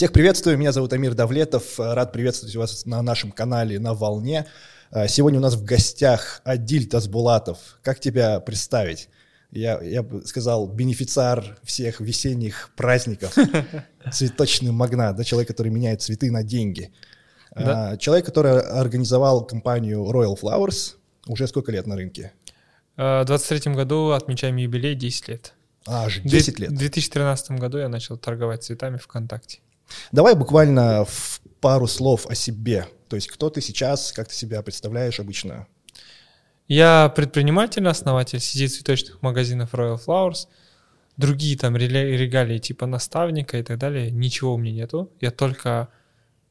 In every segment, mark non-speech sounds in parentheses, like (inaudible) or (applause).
Всех приветствую, меня зовут Амир Давлетов, рад приветствовать вас на нашем канале «На волне». А, сегодня у нас в гостях Адиль Тазбулатов. Как тебя представить? Я, я бы сказал, бенефициар всех весенних праздников, (laughs) цветочный магнат, да, человек, который меняет цветы на деньги. Да. А, человек, который организовал компанию Royal Flowers, уже сколько лет на рынке? В 23 году отмечаем юбилей 10 лет. А, аж 10 лет. В 2013 году я начал торговать цветами ВКонтакте. Давай буквально в пару слов о себе. То есть кто ты сейчас, как ты себя представляешь обычно? Я предприниматель, основатель сети цветочных магазинов Royal Flowers. Другие там регалии типа наставника и так далее, ничего у меня нету. Я только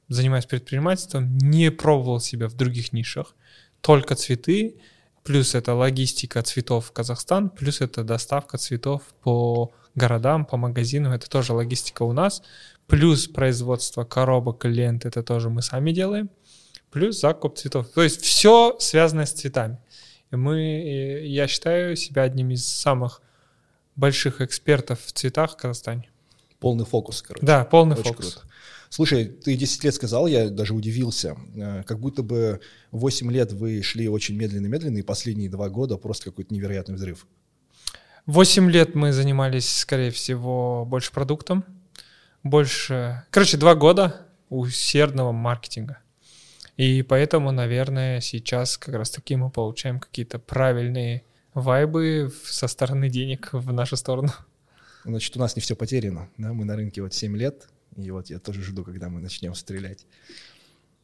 занимаюсь предпринимательством, не пробовал себя в других нишах. Только цветы, плюс это логистика цветов в Казахстан, плюс это доставка цветов по городам, по магазинам, это тоже логистика у нас, плюс производство коробок, лент, это тоже мы сами делаем, плюс закуп цветов. То есть все связано с цветами. И мы, я считаю себя одним из самых больших экспертов в цветах в Казахстане. Полный фокус, короче. Да, полный Очень фокус. Круто. Слушай, ты 10 лет сказал, я даже удивился. Э, как будто бы 8 лет вы шли очень медленно-медленно, и последние два года просто какой-то невероятный взрыв. 8 лет мы занимались, скорее всего, больше продуктом, больше... Короче, два года усердного маркетинга. И поэтому, наверное, сейчас как раз таки мы получаем какие-то правильные вайбы со стороны денег в нашу сторону. Значит, у нас не все потеряно. Да? Мы на рынке вот 7 лет, и вот я тоже жду, когда мы начнем стрелять.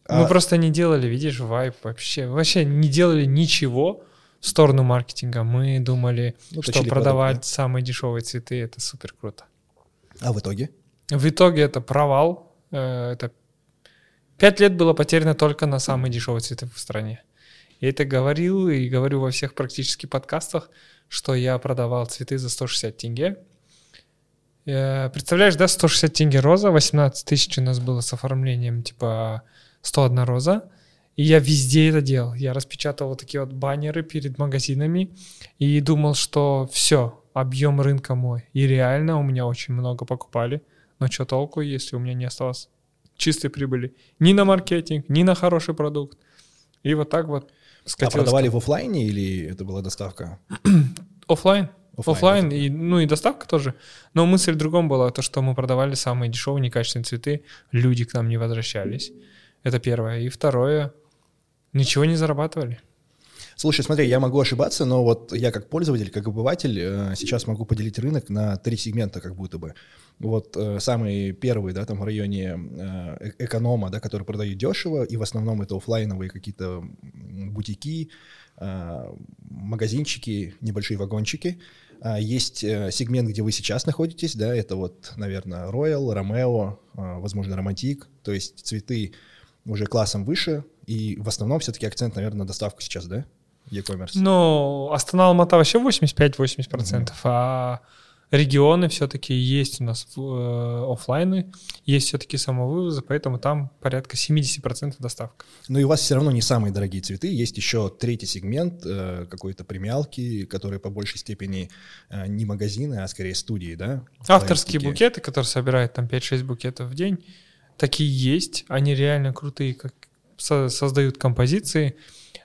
Мы а... просто не делали, видишь, вайп вообще. Вообще не делали ничего в сторону маркетинга. Мы думали, ну, что продавать продукт, да? самые дешевые цветы это супер круто. А в итоге? В итоге это провал. Э, это пять лет было потеряно только на самые дешевые цветы в стране. Я это говорил и говорю во всех практически подкастах, что я продавал цветы за 160 тенге. Э, представляешь, да, 160 тенге роза, 18 тысяч у нас было с оформлением, типа 101 роза. И я везде это делал. Я распечатал вот такие вот баннеры перед магазинами и думал, что все, объем рынка мой. И реально у меня очень много покупали. Но что толку, если у меня не осталось чистой прибыли ни на маркетинг, ни на хороший продукт. И вот так вот А продавали в офлайне или это была доставка? (clears throat) Офлайн. Офлайн, и, ну и доставка тоже. Но мысль в другом была, то, что мы продавали самые дешевые, некачественные цветы, люди к нам не возвращались. Это первое. И второе, ничего не зарабатывали. Слушай, смотри, я могу ошибаться, но вот я как пользователь, как обыватель э, сейчас могу поделить рынок на три сегмента как будто бы. Вот э, самый первый, да, там в районе э, эконома, да, который продают дешево, и в основном это офлайновые какие-то бутики, магазинчики, небольшие вагончики. А есть сегмент, где вы сейчас находитесь, да, это вот, наверное, Royal, Romeo, возможно, Романтик, то есть цветы уже классом выше, и в основном все-таки акцент, наверное, на доставку сейчас, да? E-commerce? Ну, Астана Алмата вообще 85-80%, mm-hmm. а регионы все-таки есть у нас э, офлайны, есть все-таки самовывозы, поэтому там порядка 70% доставка. Ну и у вас все равно не самые дорогие цветы, есть еще третий сегмент э, какой-то премиалки, которые по большей степени э, не магазины, а скорее студии, да? Авторские букеты, которые собирают там 5-6 букетов в день, такие есть, они реально крутые, как создают композиции,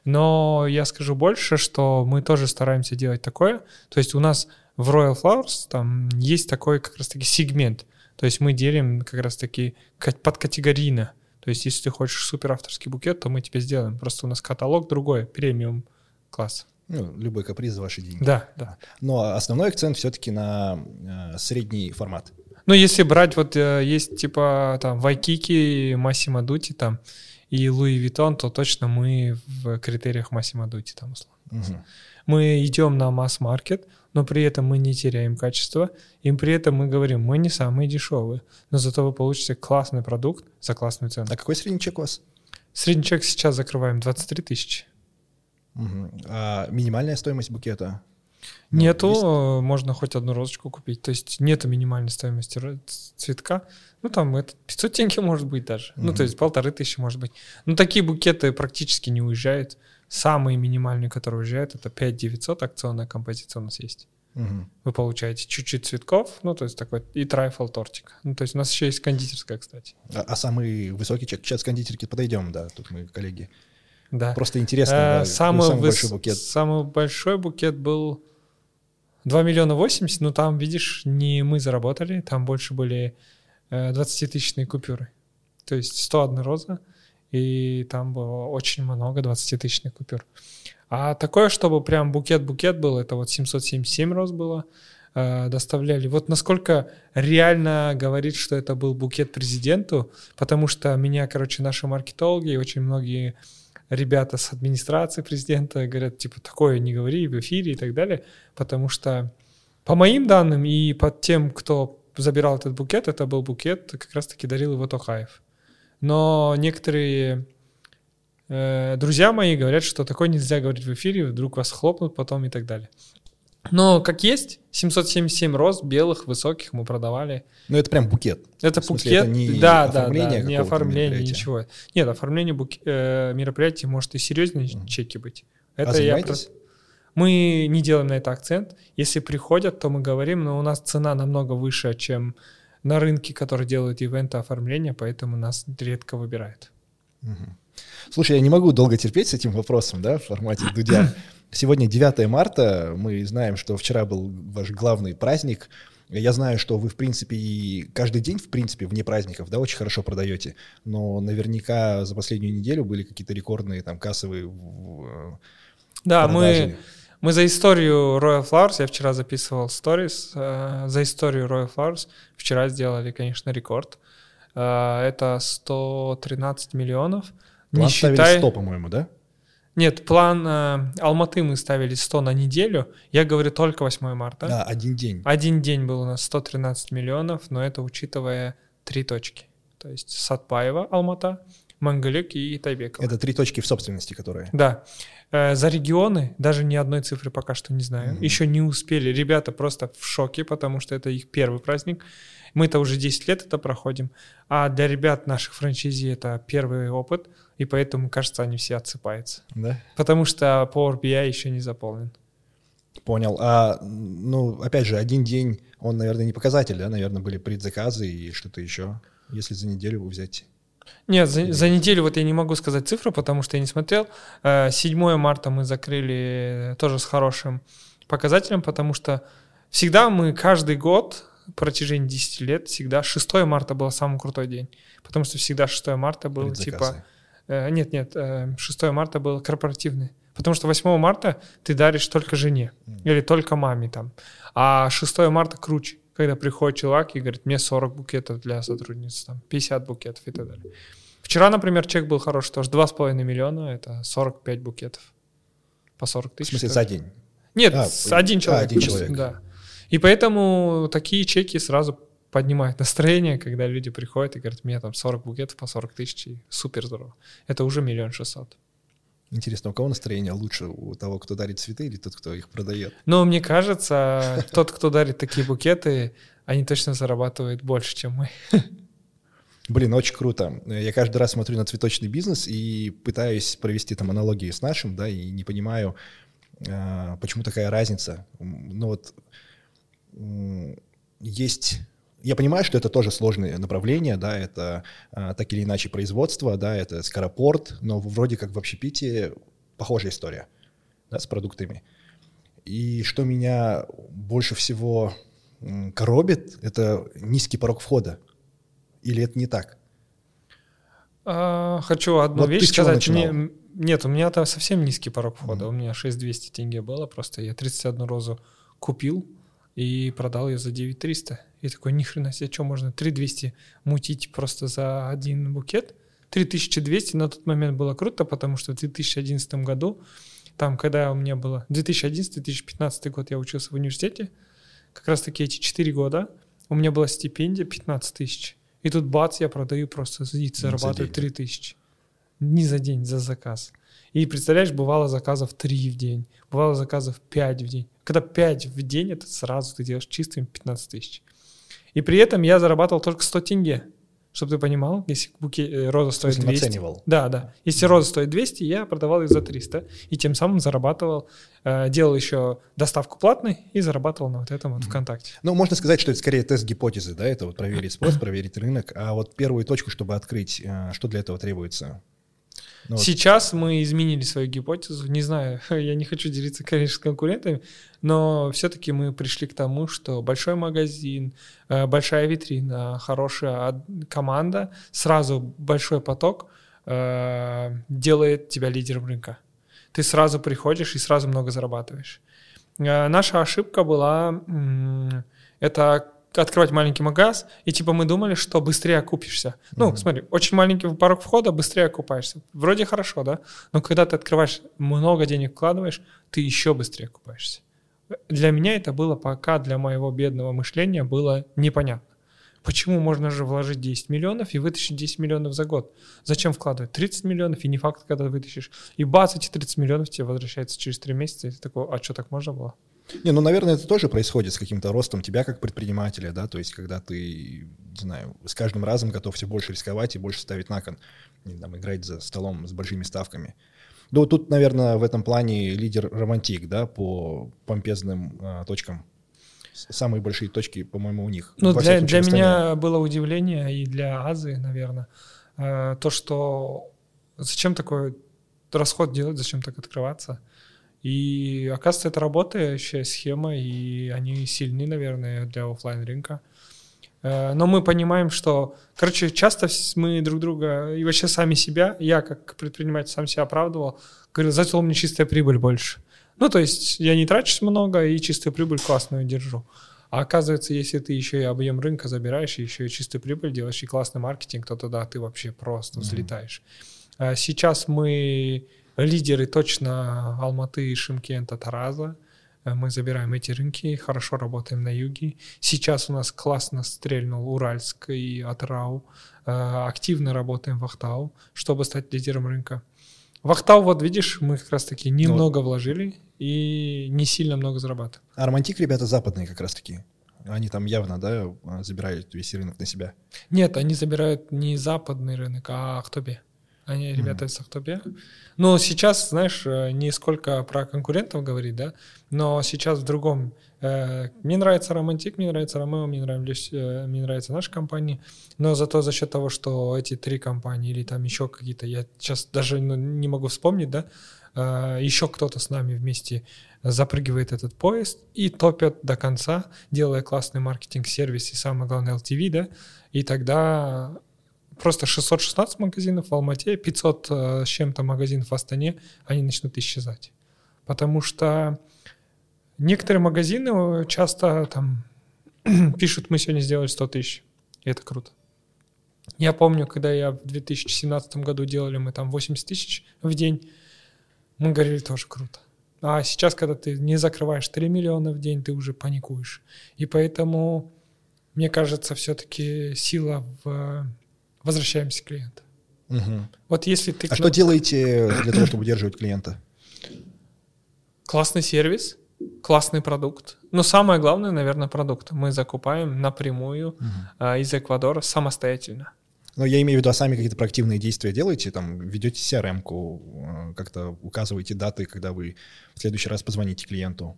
но я скажу больше, что мы тоже стараемся делать такое. То есть у нас в Royal Flowers там есть такой как раз-таки сегмент. То есть мы делим как раз-таки подкатегорийно. То есть если ты хочешь супер авторский букет, то мы тебе сделаем. Просто у нас каталог другой, премиум класс. Ну, любой каприз за ваши деньги. Да, да. Но основной акцент все-таки на э, средний формат. Ну, если брать, вот э, есть типа там Waikiki, Massimo Dutti там, и Louis Vuitton, то точно мы в критериях Massimo Dutti там условно. Угу. Мы идем на масс-маркет, но при этом мы не теряем качество, и при этом мы говорим, мы не самые дешевые, но зато вы получите классный продукт за классную цену. А какой средний чек у вас? Средний чек сейчас закрываем 23 тысячи. Угу. А минимальная стоимость букета? Ну, нету, есть? Э, можно хоть одну розочку купить. То есть нету минимальной стоимости цветка. Ну, там это 500 тенге может быть даже. Mm-hmm. Ну, то есть полторы тысячи может быть. Ну, такие букеты практически не уезжают. Самые минимальные, которые уезжают, это 5 900 акционная композиция у нас есть. Мгм. вы получаете чуть-чуть цветков, ну, то есть такой и трайфл тортик. Ну, то есть у нас еще есть кондитерская, кстати. А, а самый высокий чек? Сейчас к кондитерке подойдем, да, тут мы коллеги. Да. Просто интересно, Э, да, самый, самый выс- большой букет. самый большой букет был 2 миллиона 80, но там, видишь, не мы заработали, там больше были э, 20-тысячные купюры. То есть 101 роза, и там было очень много 20-тысячных купюр. А такое, чтобы прям букет-букет был, это вот 777 роз было, э, доставляли. Вот насколько реально говорить, что это был букет президенту, потому что меня, короче, наши маркетологи и очень многие ребята с администрации президента говорят, типа, такое не говори в эфире и так далее, потому что по моим данным и по тем, кто забирал этот букет, это был букет, как раз-таки дарил его Тохаев. Но некоторые э, друзья мои говорят, что такое нельзя говорить в эфире, вдруг вас хлопнут потом и так далее. Но как есть, 777 роз белых, высоких мы продавали. Ну, это прям букет. Это смысле, букет, это не да, да, оформление да, не какого-то оформление, ничего. Нет, оформление бук- э, мероприятия может и серьезнее Мгм. чеки быть. а Это я занимаетесь? про- Мы не делаем на это акцент. Если приходят, то мы говорим, но у нас цена намного выше, чем на рынке, который делают ивенты оформления, поэтому нас редко выбирают. Мгм. Слушай, я не могу долго терпеть с этим вопросом, да, в формате Дудя. (laughs) Сегодня 9 марта, мы знаем, что вчера был ваш главный праздник. Я знаю, что вы, в принципе, и каждый день, в принципе, вне праздников, да, очень хорошо продаете, но наверняка за последнюю неделю были какие-то рекордные там кассовые в- Да, продажи. мы, мы за историю Royal Flowers, я вчера записывал сторис, э, за историю Royal Flowers вчера сделали, конечно, рекорд. Э, это 113 миллионов. План не считая... 100, по-моему, да? Нет, план э, Алматы мы ставили 100 на неделю. Я говорю только 8 марта. Да, один день. Один день был у нас 113 миллионов, но это учитывая три точки. То есть Сатпаева, Алмата, Мангалюк и Тайбекова. Это три точки в собственности, которые. Да. Э, За регионы даже ни одной цифры пока что не знаю. Мгм. Еще не успели. Ребята просто в шоке, потому что это их первый праздник. Мы-то уже 10 лет это проходим. А для ребят наших франчайзи это первый опыт, и поэтому, кажется, они все отсыпаются. Да? Потому что Power BI еще не заполнен. Понял. А, ну, опять же, один день, он, наверное, не показатель, да? Наверное, были предзаказы и что-то еще, если за неделю взять. Нет, за, за неделю вот я не могу сказать цифру, потому что я не смотрел. Э, 7 марта мы закрыли тоже с хорошим показателем, потому что всегда мы каждый год в протяжении 10 лет, всегда 6 марта был самый крутой день. Потому что всегда 6 марта был типа... э, нет, нет, э, 6 марта был корпоративный. Потому что 8 марта ты даришь только жене или только маме там. А 6 марта круче, когда приходит человек и говорит, мне 40 букетов для сотрудниц, там, 50 букетов и так далее. Вчера, например, чек был хороший, тоже 2,5 миллиона, это 45 букетов. По 40 В тысяч. смысле, что за день. Нет, А, а, один человек. один человек. Да. И поэтому такие чеки сразу поднимают настроение, когда люди приходят и говорят, мне там 40 букетов по 40 тысяч, и супер здорово. Это уже миллион шестьсот. Интересно, у кого настроение лучше? У того, кто дарит цветы или тот, кто их продает? Но мне кажется, (laughs) тот, кто дарит такие букеты, они точно зарабатывают больше, чем мы. Блин, очень круто. Я каждый раз смотрю на цветочный бизнес и пытаюсь провести там аналогии с нашим, да, и не понимаю, а, почему такая разница. Ну вот есть... Я понимаю, что это тоже сложное направление, да, это а, так или иначе производство, да, это скоропорт, но вроде как в общепите похожая история, да, с продуктами. И что меня больше всего коробит, это низкий порог входа. Или это не так? А, хочу одну Вот вещь сказать. Мне- нет, у меня там совсем низкий порог входа. Мгм. У меня 6200 тенге было просто. Я 31 розу купил и продал ее за 9300. И такой, ни хрена себе, что можно 3200 мутить просто за один букет? 3200 на тот момент было круто, потому что в 2011 году, там, когда у меня было 2011-2015 год, я учился в университете, как раз таки эти 4 года, у меня была стипендия 15 тысяч. И тут бац, я продаю просто и за зарабатываю день. 3 тысячи. Не за день, за заказ. И представляешь, бывало заказов 3 в день, бывало заказов 5 в день. Когда 5 в день, это сразу ты делаешь чистым 15 тысяч. И при этом я зарабатывал только 100 тенге. чтобы ты понимал, если буке, э, роза стоит смысле, 200. наценивал? Да, да. Если роза стоит 200, я продавал их за 300. И тем самым зарабатывал, э, делал еще доставку платной и зарабатывал на вот этом вот ВКонтакте. Ну, можно сказать, что это скорее тест гипотезы, да, это вот проверить спрос, проверить рынок, а вот первую точку, чтобы открыть, э, что для этого требуется? Ну, вот. Сейчас мы изменили свою гипотезу. Не знаю, (laughs) я не хочу делиться, конечно, с конкурентами, но все-таки мы пришли к тому, что большой магазин, э, большая витрина, хорошая команда, сразу большой поток э, делает тебя лидером рынка. Ты сразу приходишь и сразу много зарабатываешь. Э, Наша ошибка была это открывать маленький магаз, и типа мы думали, что быстрее окупишься. Ну, Мгм. смотри, очень маленький порог входа, быстрее окупаешься. Вроде хорошо, да? Но когда ты открываешь, много денег вкладываешь, ты еще быстрее окупаешься. Для меня это было пока, для моего бедного мышления, было непонятно. Почему можно же вложить 10 миллионов и вытащить 10 миллионов за год? Зачем вкладывать 30 миллионов и не факт, когда вытащишь? И бац, эти 30 миллионов тебе возвращается через 3 месяца, и ты такой, а что, так можно было? Не, ну, наверное, это тоже происходит с каким-то ростом тебя как предпринимателя, да, то есть когда ты, не знаю, с каждым разом готов все больше рисковать и больше ставить на кон, и, там, играть за столом с большими ставками. Ну, тут, наверное, в этом плане лидер романтик, да, по помпезным а, точкам. Самые большие точки, по-моему, у них. Ну, вот для, для меня было удивление, и для Азы, наверное, э, то, что зачем такой расход делать, зачем так открываться. И оказывается, это работающая схема, и они сильны, наверное, для оффлайн рынка. Э, Но мы понимаем, что, короче, часто мы друг друга и вообще сами себя, я как предприниматель сам себя оправдывал, говорил, зато у меня чистая прибыль больше. Ну, то есть я не трачусь много и чистую прибыль классную держу. А оказывается, если ты еще и объем рынка забираешь, и еще и чистую прибыль делаешь, и классный маркетинг, то тогда ты вообще просто взлетаешь. А Сейчас мы лидеры точно Алматы, Шимкента, Тараза. Э, Мы забираем эти рынки, хорошо работаем на юге. Сейчас у нас классно стрельнул Уральск и Атрау. Э, Активно работаем в Ахтау, чтобы стать лидером рынка. В Ахтау, вот видишь, мы как раз-таки немного вложили и не сильно много зарабатываем. А романтик ребята западные как раз-таки. Они там явно, да, а, забирают весь рынок на себя. Нет, они забирают не западный рынок, а Ахтобе. Они ребята из Ахтобе. Но сейчас, знаешь, э, не сколько про конкурентов говорить, да, но сейчас в другом. Э, Мне нравится Романтик, мне нравится Ромео, мне нравится, э, мне нравится наша компания, но зато за счет того, что эти три компании или там еще какие-то, я сейчас даже ну, не могу вспомнить, да, еще кто-то с нами вместе запрыгивает этот поезд и топят до конца, делая классный маркетинг-сервис и самое главное LTV, да, и тогда просто 616 магазинов в Алмате, 500 э, с чем-то магазинов в Астане, они начнут исчезать. Потому что некоторые магазины э, часто там (clears throat) пишут, мы сегодня сделали 100 тысяч, и это круто. Я помню, когда я в 2017 году делали мы там 80 тысяч в день, мы говорили, тоже круто. А сейчас, когда ты не закрываешь 3 миллиона в день, ты уже паникуешь. И поэтому, мне кажется, все-таки сила в возвращаемся к клиенту. Мгм. Вот если ты... А что делаете для того, чтобы удерживать клиента? Классный сервис, классный продукт. Но самое главное, наверное, продукт. Мы закупаем напрямую а, из Эквадора самостоятельно. Но я имею в виду, а сами какие-то проактивные действия делаете, там, ведете CRM-ку, э, как-то указываете даты, когда вы в следующий раз позвоните клиенту.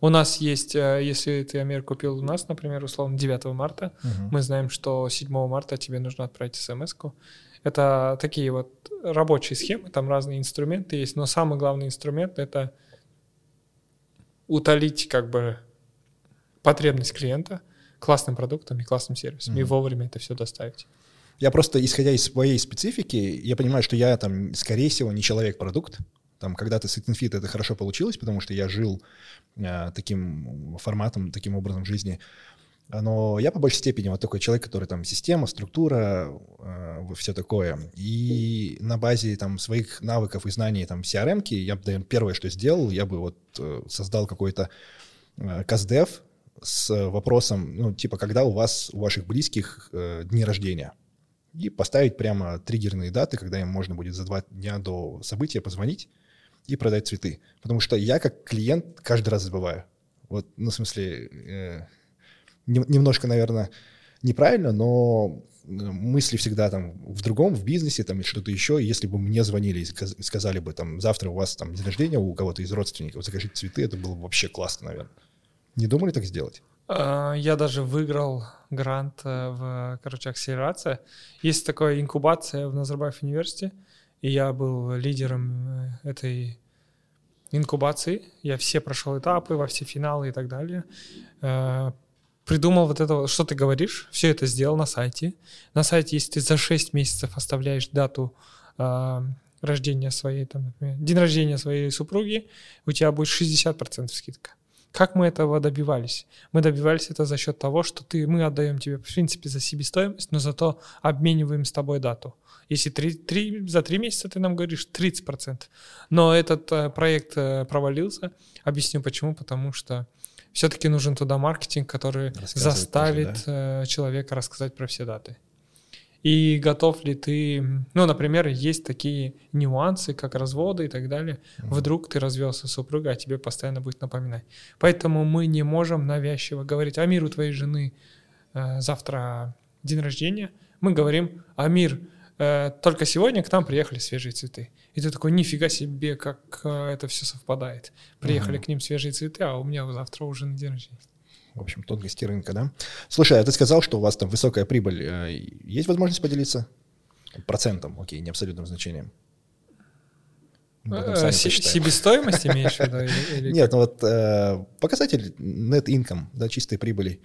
У нас есть, э, если ты, Амир, купил у нас, например, условно, 9 марта, Мгм. мы знаем, что 7 марта тебе нужно отправить смс-ку. Это такие вот рабочие схемы, там разные инструменты есть, но самый главный инструмент — это утолить как бы потребность клиента классным продуктом и классным сервисом, и Мгм. вовремя это все доставить. Я просто, исходя из своей специфики, я понимаю, что я там, скорее всего, не человек-продукт. Там когда-то с Fit это хорошо получилось, потому что я жил э, таким форматом, таким образом жизни. Но я по большей степени вот такой человек, который там система, структура, все такое. И на базе там своих навыков и знаний там CRM-ки я бы, наверное, первое, что сделал, я бы вот э, создал какой-то э, CastDev с вопросом, ну, типа, когда у вас, у ваших близких э, дни рождения и поставить прямо триггерные даты, когда им можно будет за два дня до события позвонить и продать цветы. Потому что я как клиент каждый раз забываю. Вот, ну, в смысле, э, нем- немножко, наверное, неправильно, но мысли всегда там в другом, в бизнесе там или что-то еще. Если бы мне звонили и сказали бы там завтра у вас там день рождения у кого-то из родственников, закажите цветы, это было бы вообще классно, наверное. Не думали так сделать? А, я даже выиграл грант э, в, короче, акселерация. Есть такая инкубация в Назарбаев университете, и я был лидером э, этой инкубации. Я все прошел этапы, во все финалы и так далее. Э, придумал вот это, что ты говоришь, все это сделал на сайте. На сайте, если ты за 6 месяцев оставляешь дату рождения своей, там, например, день рождения своей супруги, у тебя будет 60% скидка. Как мы этого добивались? Мы добивались это за счет того, что ты, мы отдаем тебе, в принципе, за себестоимость, но зато обмениваем с тобой дату. Если три, три, за три месяца ты нам говоришь 30%. Но этот э, проект э, провалился. Объясню почему. Потому что все-таки нужен туда маркетинг, который заставит тоже, да? Э, человека рассказать про все даты. И готов ли ты, ну, например, есть такие нюансы, как разводы и так далее. Mm-hmm. Вдруг ты развелся с супругой, а тебе постоянно будет напоминать. Поэтому мы не можем навязчиво говорить, Амир, у твоей жены э, завтра день рождения. Мы говорим, Амир, э, только сегодня к нам приехали свежие цветы. И ты такой, нифига себе, как э, это все совпадает. Приехали mm-hmm. к ним свежие цветы, а у меня завтра уже на день рождения в общем, тонкости рынка, да? Слушай, а ты сказал, что у вас там высокая прибыль. Э, есть возможность поделиться? Процентом, окей, не абсолютным значением. А, себестоимость имеешь в виду? (laughs) Нет, ну вот э, показатель net income, да, чистой прибыли.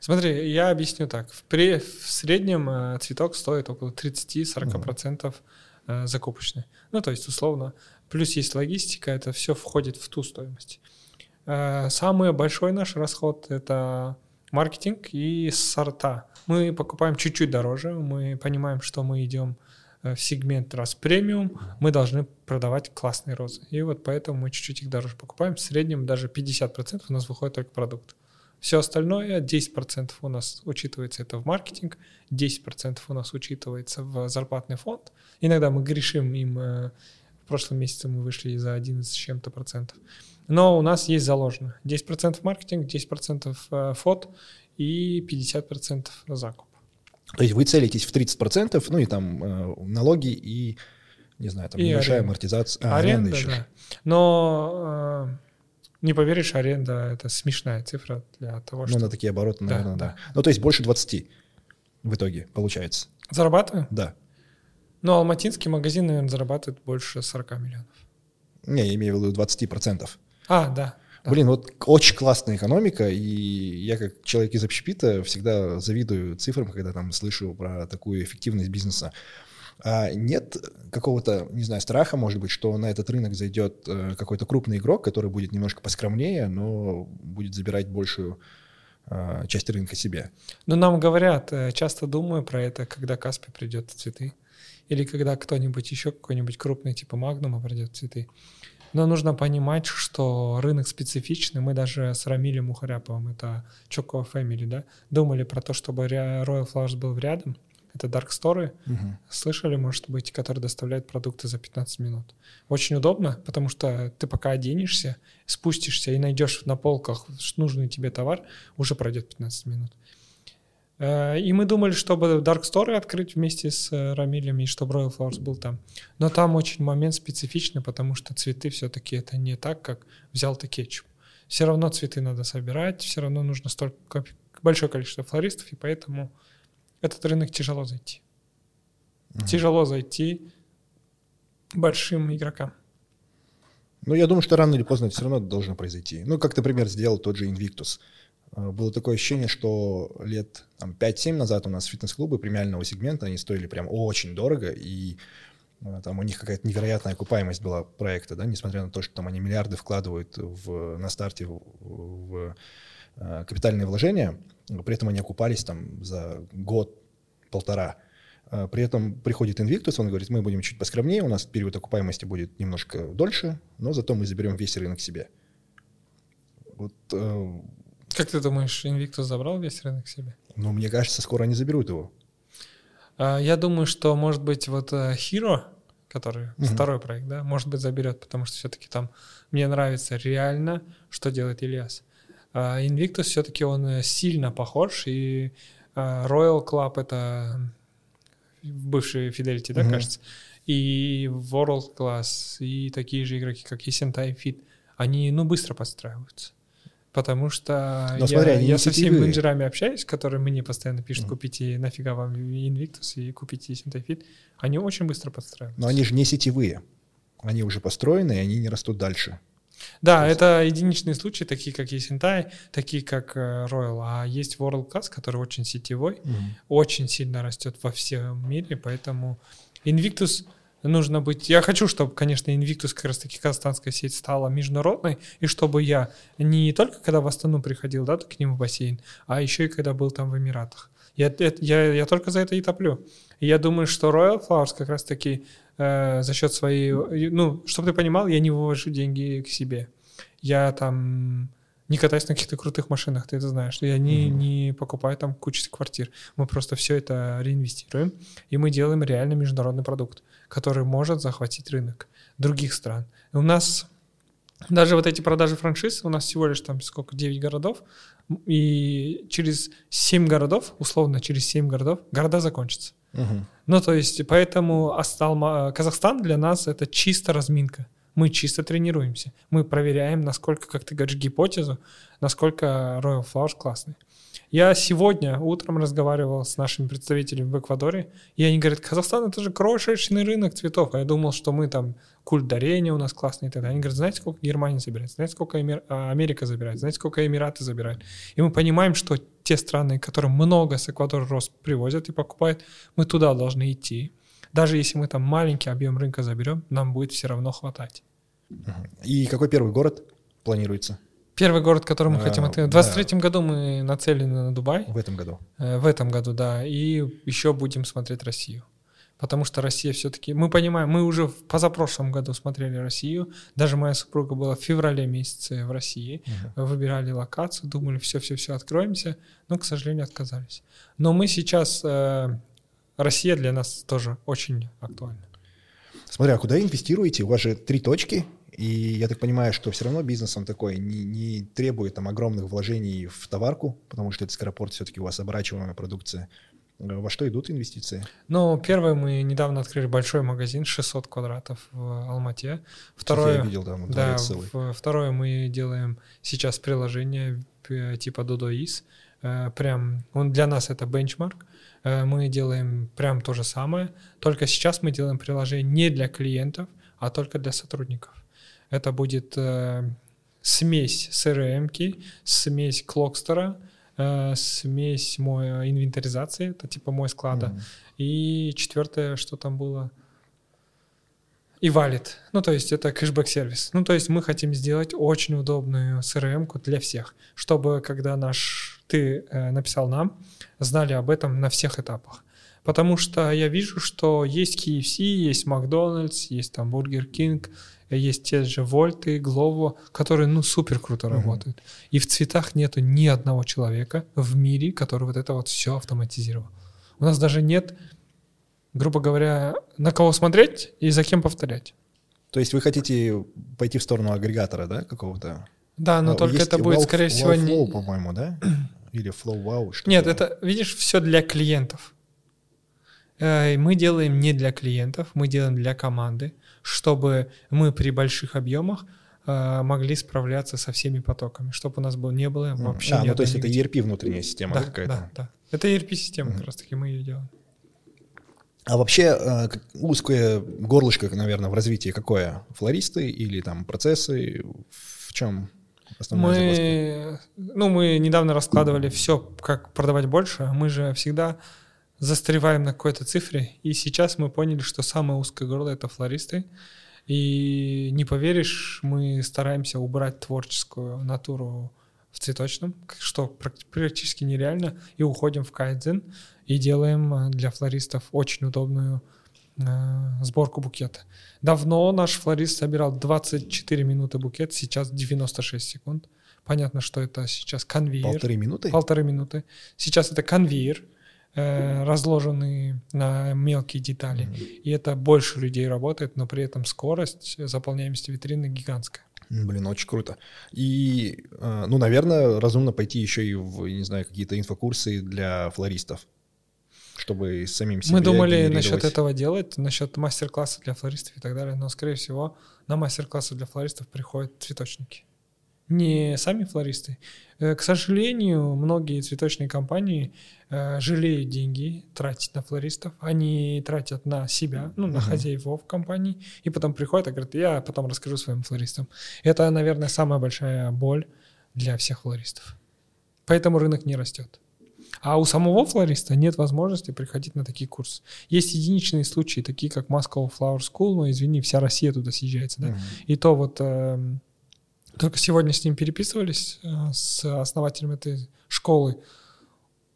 Смотри, я объясню так. В, при, в среднем э, цветок стоит около 30-40% э, закупочный. Ну, то есть, условно, плюс есть логистика, это все входит в ту стоимость. Э, самый большой наш расход — это маркетинг и сорта. Мы покупаем чуть-чуть дороже, мы понимаем, что мы идем э, в сегмент раз премиум, мы должны продавать классные розы. И вот поэтому мы чуть-чуть их дороже покупаем. В среднем даже 50% у нас выходит только продукт. Все остальное, 10% у нас учитывается это в маркетинг, 10% у нас учитывается в зарплатный фонд. Иногда мы грешим им, э, в прошлом месяце мы вышли за 11 с чем-то процентов. Но у нас есть заложено 10% маркетинг, 10% э, фот и 50% закуп. То есть вы целитесь в 30%, ну и там э, налоги и, не знаю, там и небольшая аренда. амортизация. А, аренда, аренда еще. да. Но э, не поверишь, аренда — это смешная цифра для того, что... Ну, на такие обороты, наверное, да. да. Ну, то есть больше 20 в итоге получается. Зарабатываю? Да. Ну, алматинский магазин, наверное, зарабатывает больше 40 миллионов. Не, я имею в виду 20%. А, да. Блин, вот очень классная экономика, и я как человек из общепита всегда завидую цифрам, когда там слышу про такую эффективность бизнеса. А нет какого-то, не знаю, страха, может быть, что на этот рынок зайдет э, какой-то крупный игрок, который будет немножко поскромнее, но будет забирать большую э, часть рынка себе. Ну, нам говорят, э, часто думаю про это, когда Каспи придет в цветы, или когда кто-нибудь еще, какой-нибудь крупный типа Магнума придет в цветы. Но нужно понимать, что рынок специфичный. Мы даже с Рамилем Мухаряповым, это Choco Family, да, думали про то, чтобы Royal Flowers был рядом. Это Dark Story. Угу. Слышали, может быть, который доставляет продукты за 15 минут. Очень удобно, потому что ты пока оденешься, спустишься и найдешь на полках нужный тебе товар, уже пройдет 15 минут. Э, и мы думали, чтобы Dark Story открыть вместе с э, Рамилем и чтобы Royal Flowers был там. Но там очень момент специфичный, потому что цветы все-таки это не так, как взял ты кетчуп. Все равно цветы надо собирать, все равно нужно столько большое количество флористов, и поэтому этот рынок тяжело зайти. Угу. Тяжело зайти большим игрокам. Ну, я думаю, что рано или поздно это все равно должно произойти. Ну, как, например, сделал тот же Invictus. Э, было такое ощущение, что лет там, 5-7 назад у нас фитнес-клубы премиального сегмента, они стоили прям очень дорого, и э, там у них какая-то невероятная окупаемость была проекта, да, несмотря на то, что там они миллиарды вкладывают в, на старте в, в э, капитальные вложения, при этом они окупались там за год-полтора. При этом приходит Invictus, он говорит, мы будем чуть поскромнее, у нас период окупаемости будет немножко дольше, но зато мы заберем весь рынок себе. Вот как ты думаешь, Invictus забрал весь рынок себе? Ну, мне кажется, скоро они заберут его. А, я думаю, что, может быть, вот э, Hero, который угу. второй проект, да, может быть, заберет, потому что все-таки там мне нравится реально, что делает Ильяс. А Invictus все-таки он э, сильно похож, и а, Royal Club — это бывший Fidelity, да, Мгм. кажется, и World Class, и такие же игроки, как Есентай Fit, они, ну, быстро подстраиваются. Потому что Но я, смотри, они я со всеми менеджерами общаюсь, которые мне постоянно пишут, купите нафига вам Invictus и купите Есентай Fit. Они очень быстро подстраиваются. Но они же не сетевые. Они уже построены, и они не растут дальше. Да, То есть- это единичные случаи, такие как Есентай, такие как э, Royal. А есть World Class, который очень сетевой, очень сильно растет во всем мире, поэтому Invictus нужно быть... Я хочу, чтобы, конечно, Invictus, как раз-таки казахстанская сеть, стала международной, и чтобы я не только когда в Астану приходил, да, к ним в бассейн, а еще и когда был там в Эмиратах. Я, это- я, я только за это и топлю. И я думаю, что Royal Flowers как раз-таки э, за счет своей... Ну, чтобы ты понимал, я не вывожу деньги к себе. Я там не катаюсь на каких-то крутых машинах, ты это знаешь. Я не, Мгм. не покупаю там кучу квартир. Мы просто все это реинвестируем, и мы делаем реально международный продукт, который может захватить рынок других стран. И у нас даже вот эти продажи франшиз, у нас всего лишь там сколько, 9 городов, и через 7 городов, условно через 7 городов, города закончатся. Мгм. Ну, то есть, поэтому Асталма, Казахстан для нас это чисто разминка. Мы чисто тренируемся. Мы проверяем, насколько, как ты говоришь, гипотезу, насколько Royal Flowers классный. Я сегодня утром разговаривал с нашими представителями в Эквадоре, и они говорят, Казахстан это же крошечный рынок цветов. А я думал, что мы там культ дарения у нас классный и так далее. Они говорят, знаете, сколько Германия забирает, знаете, сколько а, Америка забирает, знаете, сколько Эмираты забирают. И мы понимаем, что те страны, которые много с Эквадора роз привозят и покупают, мы туда должны идти. Даже если мы там маленький объем рынка заберем, нам будет все равно хватать. И какой первый город планируется Первый город, который мы А, хотим открыть. В да. 23 году мы нацелены на Дубай. в этом году? Э, В этом году, да. И еще будем смотреть Россию. Потому что Россия все-таки... Мы понимаем, мы уже в позапрошлом году смотрели Россию. Даже моя супруга была в феврале месяце в России. Мгм. Выбирали локацию, думали, все-все-все, откроемся. Но, к сожалению, отказались. Но мы сейчас... э, Россия для нас тоже очень актуальна. Смотря, куда инвестируете? У вас же три точки, и я так понимаю, что все равно бизнес он такой не, не требует там огромных вложений в товарку, потому что это скоропорт все-таки у вас оборачиваемая продукция. Э, Во что идут инвестиции? Ну, первое, мы недавно открыли большой магазин, 600 квадратов в Алмате. Второе, Я видел там Да, целый. в- второе мы делаем сейчас приложение э, типа Dodois. Э, Прям, он для нас это бенчмарк. Э, Мы делаем прям то же самое, только сейчас мы делаем приложение не для клиентов, а только для сотрудников. Это будет э, смесь CRM, смесь Клокстера, э, смесь мой инвентаризации, это типа мой склада. Мгм. И четвертое, что там было? И валит. Ну, то есть это кэшбэк-сервис. Ну, то есть мы хотим сделать очень удобную CRM-ку для всех, чтобы когда наш ты э, написал нам, знали об этом на всех этапах. Потому что я вижу, что есть KFC, есть Макдональдс, есть там Бургер Кинг, есть те же Wolt ы, Glovo, которые, ну, супер круто Мгм. работают. И в цветах нету ни одного человека в мире, который вот это вот все автоматизировал. У нас даже нет, грубо говоря, на кого смотреть и за кем повторять. То есть вы хотите пойти в сторону агрегатора, да, какого-то? Да, но Ну, только это будет, Wow- скорее всего, не... По-моему, да? (clears throat) Или Flow Wow? Нет, это, видишь, все для клиентов. Э, Мы делаем не для клиентов, мы делаем для команды, чтобы мы при больших объемах э, могли справляться со всеми потоками, чтобы у нас было, не было вообще А, ну то есть это. ERP внутренняя система да, какая-то? да, да. Это ERP-система, как раз таки мы ее делаем. А вообще э, узкое горлышко, наверное, в развитии какое? Флористы или там процессы? В чем основная загвоздка? Мы, ну, мы недавно раскладывали все, как продавать больше. а Мы же всегда застреваем на какой-то цифре. И сейчас мы поняли, что самое узкое горло — это флористы. И не поверишь, мы стараемся убрать творческую натуру в цветочном, что прак- практически нереально, и уходим в кайдзен и делаем э, для флористов очень удобную сборку букета. Давно наш флорист собирал 24 минуты букет, сейчас 96 секунд. Понятно, что это сейчас конвейер. Полторы минуты? Полторы минуты. Сейчас это конвейер, э, разложенный на мелкие детали. Мгм. И это больше людей работает, но при этом скорость заполняемости витрины гигантская. Блин, очень круто. И, э, ну, наверное, разумно пойти еще и в, не знаю, какие-то инфокурсы для флористов, чтобы самим себе Мы думали насчет этого делать, насчет мастер-класса для флористов и так далее, но, скорее всего, на мастер-классы для флористов приходят цветочники. Не сами флористы. Э, К сожалению, многие цветочные компании э, жалеют деньги тратить на флористов. Они тратят на себя, ну, на Мгм. хозяевов компании, и потом приходят и говорят, я потом расскажу своим флористам. Это, наверное, самая большая боль для всех флористов. Поэтому рынок не растет. А у самого флориста нет возможности приходить на такие курсы. Есть единичные случаи, такие как Moscow Flower School, но, извини, вся Россия туда съезжается, да? Мгм. И то вот эм, только сегодня с ним переписывались, э, с основателем этой школы.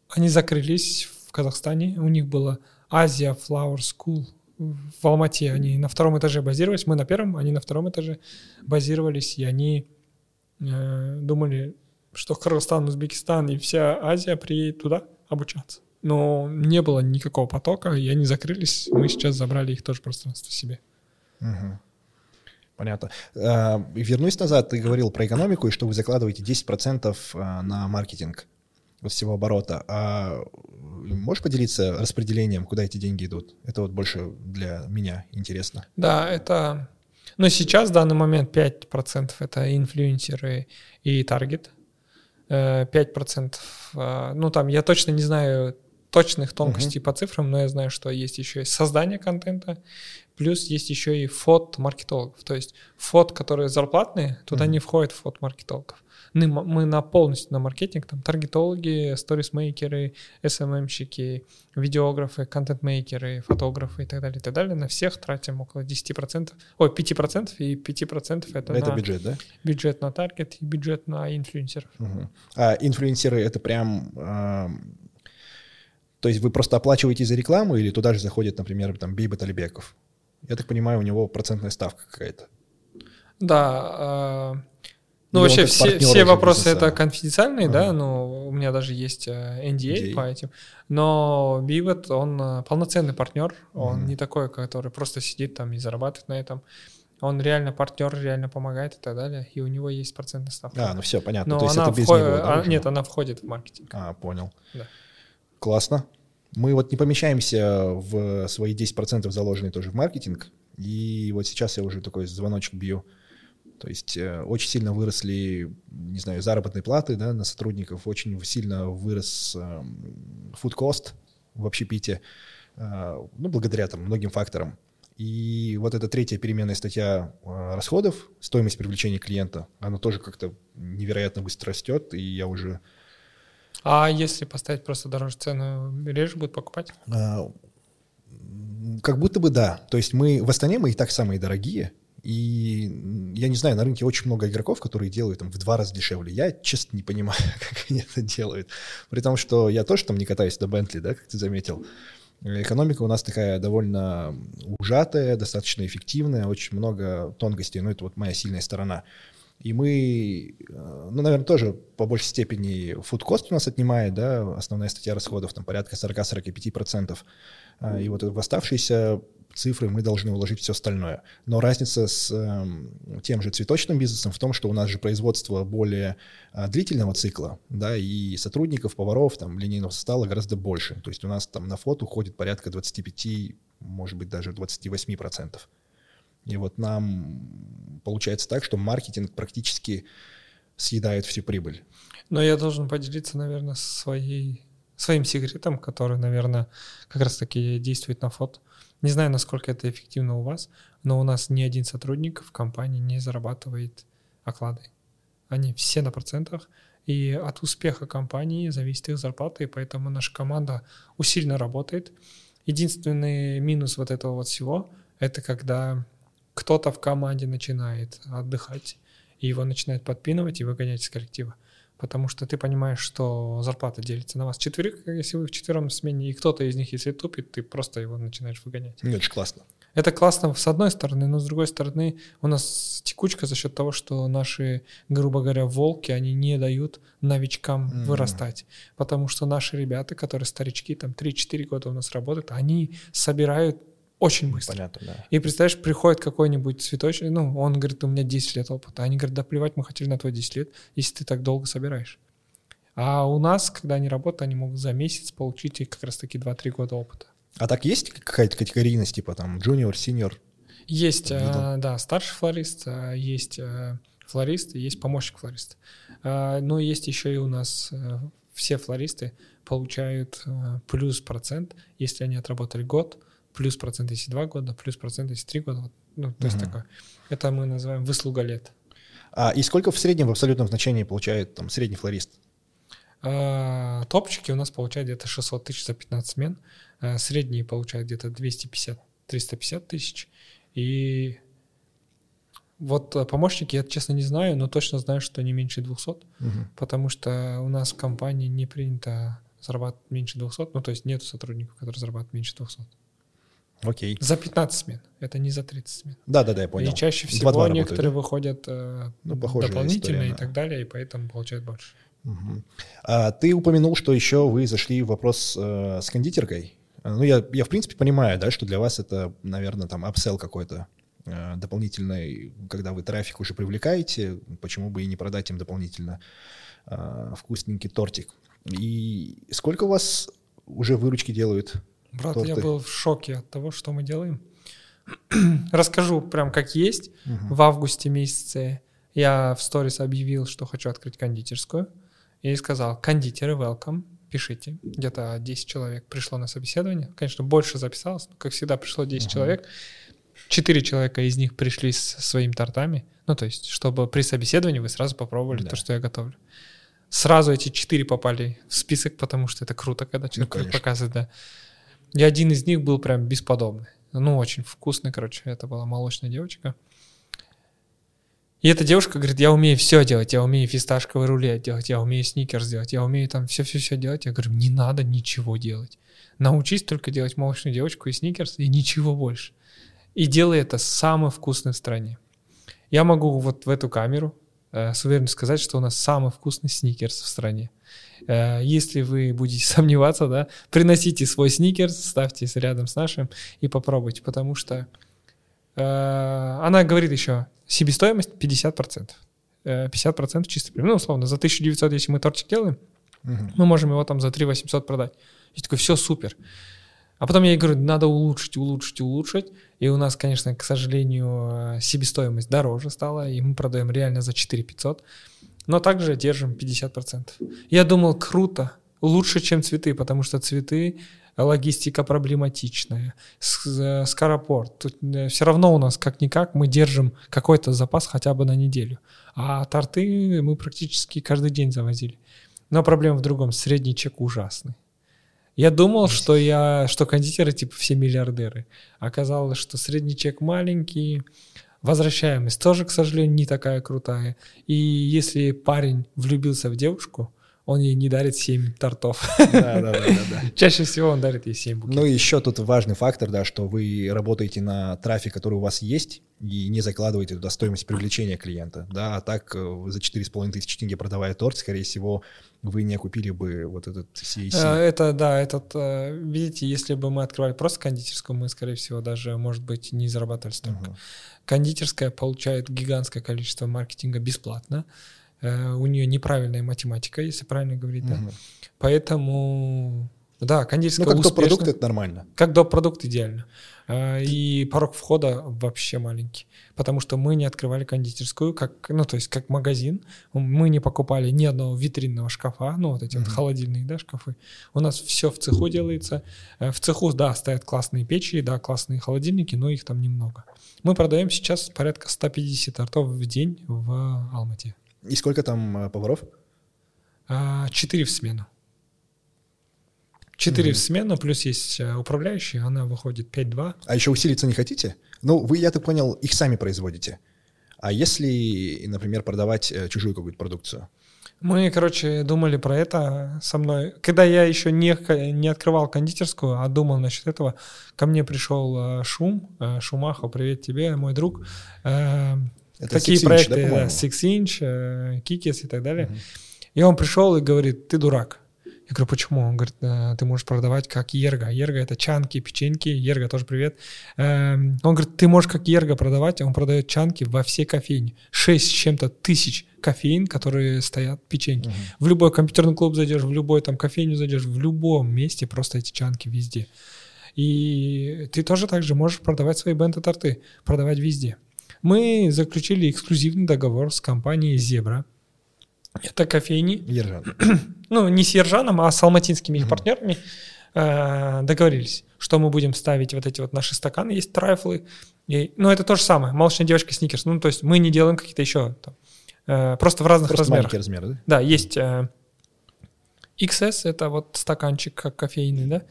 Они закрылись в Казахстане, у них была Азия Flower School в Алмате. Они на втором этаже базировались, мы на первом, они на втором этаже базировались, и они э, думали, что Кыргызстан, Узбекистан и вся Азия приедет туда обучаться. Но не было никакого потока, и они закрылись. Мы сейчас забрали их тоже пространство себе. Мгм. Понятно. А, Вернусь назад, ты говорил про экономику, и что вы закладываете 10% а, на маркетинг вот всего оборота. А можешь поделиться распределением, куда эти деньги идут? Это вот больше для меня интересно. Да, это... Но сейчас, в данный момент, 5% это инфлюенсеры и таргет. Э, 5%, э, ну там, я точно не знаю точных тонкостей по цифрам, но я знаю, что есть еще и создание контента, плюс есть еще и фот маркетологов. То есть фот, которые зарплатные, туда Мгм. не входит фот маркетологов. Мы, на полностью на маркетинг, там таргетологи, сторисмейкеры, SMM-щики, видеографы, контент-мейкеры, фотографы и так далее, и так далее. На всех тратим около 10%, ой, 5%, и 5% это, Это на бюджет, да? бюджет на таргет и бюджет на инфлюенсеров. Мгм. А инфлюенсеры это прям... а, то есть вы просто оплачиваете за рекламу или туда же заходит, например, там Бейбат Алибеков? Я так понимаю, у него процентная ставка какая-то. Да, э, ну вообще все, все вопросы это конфиденциальные, да, Ага. но у меня даже есть э, NDA NDA. по этим. Но Бивет, он э, полноценный партнер, он Мгм. не такой, который просто сидит там и зарабатывает на этом. Он реально партнер, реально помогает и так далее, и у него есть процентная ставка. А, ну все, понятно. Но то есть она это без вход- него, да, а? Нет, она входит в маркетинг. А, понял. Да. Классно. Мы вот не помещаемся в свои 10% заложенные тоже в маркетинг. И вот сейчас я уже такой звоночек бью. То есть э, очень сильно выросли, не знаю, заработные платы да, на сотрудников, очень сильно вырос food cost в общепите, э, ну, благодаря там многим факторам. И вот эта третья переменная статья э, расходов, стоимость привлечения клиента, она тоже как-то невероятно быстро растет, и я уже А если поставить просто дороже цену, реже будут покупать? А, Как будто бы да. То есть мы в Астане мы и так самые дорогие. И я не знаю, на рынке очень много игроков, которые делают там в два раза дешевле. Я честно не понимаю, (laughs) как они это делают. При том, что я тоже там не катаюсь до Бентли, да, как ты заметил. Экономика у нас такая довольно ужатая, достаточно эффективная, очень много тонкостей, но это вот моя сильная сторона. И мы, э, ну, наверное, тоже по большей степени фудкост у нас отнимает, да, основная статья расходов, там порядка 40-45%. А, И вот в оставшиеся цифры мы должны уложить все остальное. Но разница с эм, тем же цветочным бизнесом в том, что у нас же производство более а, длительного цикла, да, и сотрудников, поваров, там, линейного состава гораздо больше. То есть у нас там на фото уходит порядка 25, может быть, даже 28%. И вот нам получается так, что маркетинг практически съедает всю прибыль. Но я должен поделиться, наверное, своей, своим секретом, который, наверное, как раз-таки действует на фото. Не знаю, насколько это эффективно у вас, но у нас ни один сотрудник в компании не зарабатывает оклады. Они все на процентах, и от успеха компании зависит их зарплата, и поэтому наша команда усиленно работает. Единственный минус вот этого вот всего — это когда кто-то в команде начинает отдыхать, и его начинают подпинывать и выгонять из коллектива. Потому что ты понимаешь, что зарплата делится на вас четверых, если вы в четвером смене, и кто-то из них, если тупит, ты просто его начинаешь выгонять. Это же классно. Это классно с одной стороны, но с другой стороны у нас текучка за счет того, что наши, грубо говоря, волки, они не дают новичкам Мгм. вырастать. Потому что наши ребята, которые старички, там 3-4 года у нас работают, они собирают Очень быстро. Понятно, да. И представляешь, приходит какой-нибудь цветочный, ну, он говорит, у меня 10 лет опыта. Они говорят, да плевать, мы хотели на твой 10 лет, если ты так долго собираешь. А у нас, когда они работают, они могут за месяц получить и как раз-таки 2-3 года опыта. А так есть какая-то категорийность, типа там junior, senior? Есть, а, да, старший флорист, а, есть а, флорист, есть помощник флориста. А, Но есть еще и у нас все флористы получают плюс процент, если они отработали год, плюс процент, если два года, плюс процент, если три года. Ну, то есть такое. Это мы называем выслуга лет. А и сколько в среднем в абсолютном значении получает там средний флорист? А, Топчики у нас получают где-то 600 тысяч за 15 смен. а Средние получают где-то 250-350 тысяч. И вот а, помощники, я честно не знаю, но точно знаю, что не меньше 200, Мгм. потому что у нас в компании не принято зарабатывать меньше 200, ну то есть нет сотрудников, которые зарабатывают меньше 200. Окей. За 15 смен, это не за 30 смен. Да-да-да, я понял. И чаще всего Два-два работают, некоторые да? выходят э, Ну, дополнительно история, и да. так далее, и поэтому получают больше. Мгм. А, ты упомянул, что еще вы зашли в вопрос э, с кондитеркой. А, Ну, я, я в принципе понимаю, да, что для вас это, наверное, там апсел какой-то э, дополнительный, когда вы трафик уже привлекаете, почему бы и не продать им дополнительно э, вкусненький тортик. И сколько у вас уже выручки делают? Брат, я торты? был в шоке от того, что мы делаем. (clears throat) Расскажу прям как есть. Мгм. В августе месяце я в сторис объявил, что хочу открыть кондитерскую. И сказал, кондитеры, welcome, пишите. Где-то 10 человек пришло на собеседование. Конечно, больше записалось, но, как всегда, пришло 10 Мгм. человек. Четыре человека из них пришли с своими тортами. Ну, то есть, чтобы при собеседовании вы сразу попробовали Да. то, что я готовлю. Сразу эти четыре попали в список, потому что это круто, когда человек Ну, конечно. показывает, да. И один из них был прям бесподобный. Ну, очень вкусный, короче. Это была молочная девочка. И эта девушка говорит, я умею все делать, я умею фисташковый рулет делать, я умею сникерс делать, я умею там все-все-все делать. Я говорю, не надо ничего делать. Научись только делать молочную девочку и сникерс, и ничего больше. И делай это самый вкусный в стране. Я могу вот в эту камеру э, с уверенностью сказать, что у нас самый вкусный сникерс в стране. Э, Если вы будете (laughs) сомневаться, да, приносите свой сникерс, ставьте рядом с нашим и попробуйте, потому что э, она говорит еще, себестоимость 50%. Э, 50% чисто прибыль. Ну, условно, за 1900, если мы тортик делаем, Мгм. мы можем его там за 3 800 продать. И такой, все супер. А потом я ей говорю, надо улучшить, улучшить, улучшить. И у нас, конечно, к сожалению, э, себестоимость дороже стала, и мы продаем реально за 4 500. Но также держим 50%. Я думал, круто, лучше, чем цветы, потому что цветы э, логистика проблематичная, э, скоропорт. Тут все равно у нас как-никак мы держим какой-то запас хотя бы на неделю. А торты мы практически каждый день завозили. Но проблема в другом, средний чек ужасный. Я думал, что я, что кондитеры типа все миллиардеры. Оказалось, что средний чек маленький, возвращаемость тоже, к сожалению, не такая крутая. И если парень влюбился в девушку, он ей не дарит 7 тортов. Да-да-да-да. (laughs) Чаще всего он дарит ей 7 букетов. Ну и еще тут важный фактор, да, что вы работаете на трафик, который у вас есть, и не закладываете туда стоимость привлечения клиента, да, а так э, за 4,5 тысячи тенге продавая торт, скорее всего, вы не окупили бы вот этот CAC. Э, Это, да, этот, э, видите, если бы мы открывали просто кондитерскую, мы, скорее всего, даже, может быть, не зарабатывали столько. Мгм. Кондитерская получает гигантское количество маркетинга бесплатно. Э, У нее неправильная математика, если правильно говорить, да. Мгм. Поэтому, да, Ну, кондитерская как успешна. топ-продукт это нормально. Как доп-продукт идеально. А, И порог входа вообще маленький. Потому что мы не открывали кондитерскую, как, ну, то есть как магазин. Мы не покупали ни одного витринного шкафа, ну, вот эти вот Мгм. холодильные, да, шкафы. У нас все в цеху делается. Э, В цеху, да, стоят классные печи, да, классные холодильники, но их там немного. Мы продаем сейчас порядка 150 тортов в день в Алмате. И сколько там э, поваров? А, Четыре в смену. Четыре Мгм. в смену, плюс есть э, управляющая, она выходит 5-2. А еще усилиться не хотите? Ну, вы, я так понял, их сами производите. А если, например, продавать э, чужую какую-то продукцию? Мы, короче, думали про это со мной. Когда я еще не, не открывал кондитерскую, а думал насчет этого, ко мне пришел э, Шум, Шумахо, привет тебе, мой друг. Э, Это Такие Six Inch, да, проекты, да, по-моему? Six Inch, Kikis и так далее. Мгм. И он пришел и говорит, ты дурак. Я говорю, почему? Он говорит, «Э, ты можешь продавать как Ерго. Ерго — это чанки, печеньки. Ерго тоже привет. Эм, Он говорит, ты можешь как Ерго продавать, он продает чанки во всей кофейне. Шесть с чем-то тысяч кофеин, которые стоят печеньки. В любой компьютерный клуб зайдешь, в любой там кофейню зайдешь, в любом месте просто эти чанки везде. И ты тоже так же можешь продавать свои бенто-торты, продавать везде. Мы заключили эксклюзивный договор с компанией «Зебра». Это кофейни, Ержан. (clears throat) ну, не с Ержаном, а с алматинскими их партнерами э, договорились, что мы будем ставить вот эти вот наши стаканы, есть трайфлы. И, ну, это то же самое, молочная девочка сникерс. Ну, то есть мы не делаем какие-то еще, там, э, просто в разных Просто размерах. маленький размер, да? Да, есть э, XS, это вот стаканчик как кофейный, да.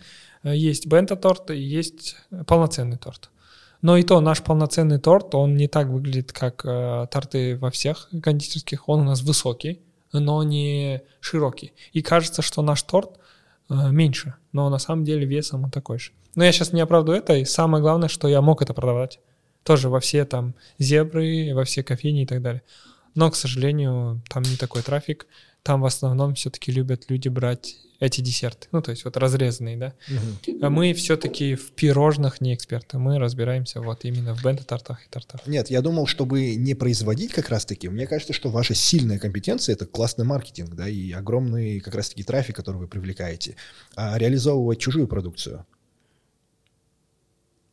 Э, Есть бента-торт и есть полноценный торт. Но и то наш полноценный торт, он не так выглядит, как э, торты во всех кондитерских. Он у нас высокий, но не широкий. И кажется, что наш торт э, меньше, но на самом деле весом он такой же. Но я сейчас не оправдываю это, и самое главное, что я мог это продавать. Тоже во все там зебры, во все кофейни и так далее. Но, к сожалению, там не такой трафик. Там в основном все-таки любят люди брать эти десерты. Ну, то есть вот разрезанные, да. А мы все-таки в пирожных не эксперты. Мы разбираемся вот именно в бенто-тортах и тортах. Нет, я думал, чтобы не производить как раз-таки, мне кажется, что ваша сильная компетенция — это классный маркетинг, да, и огромный как раз-таки трафик, который вы привлекаете, а реализовывать чужую продукцию.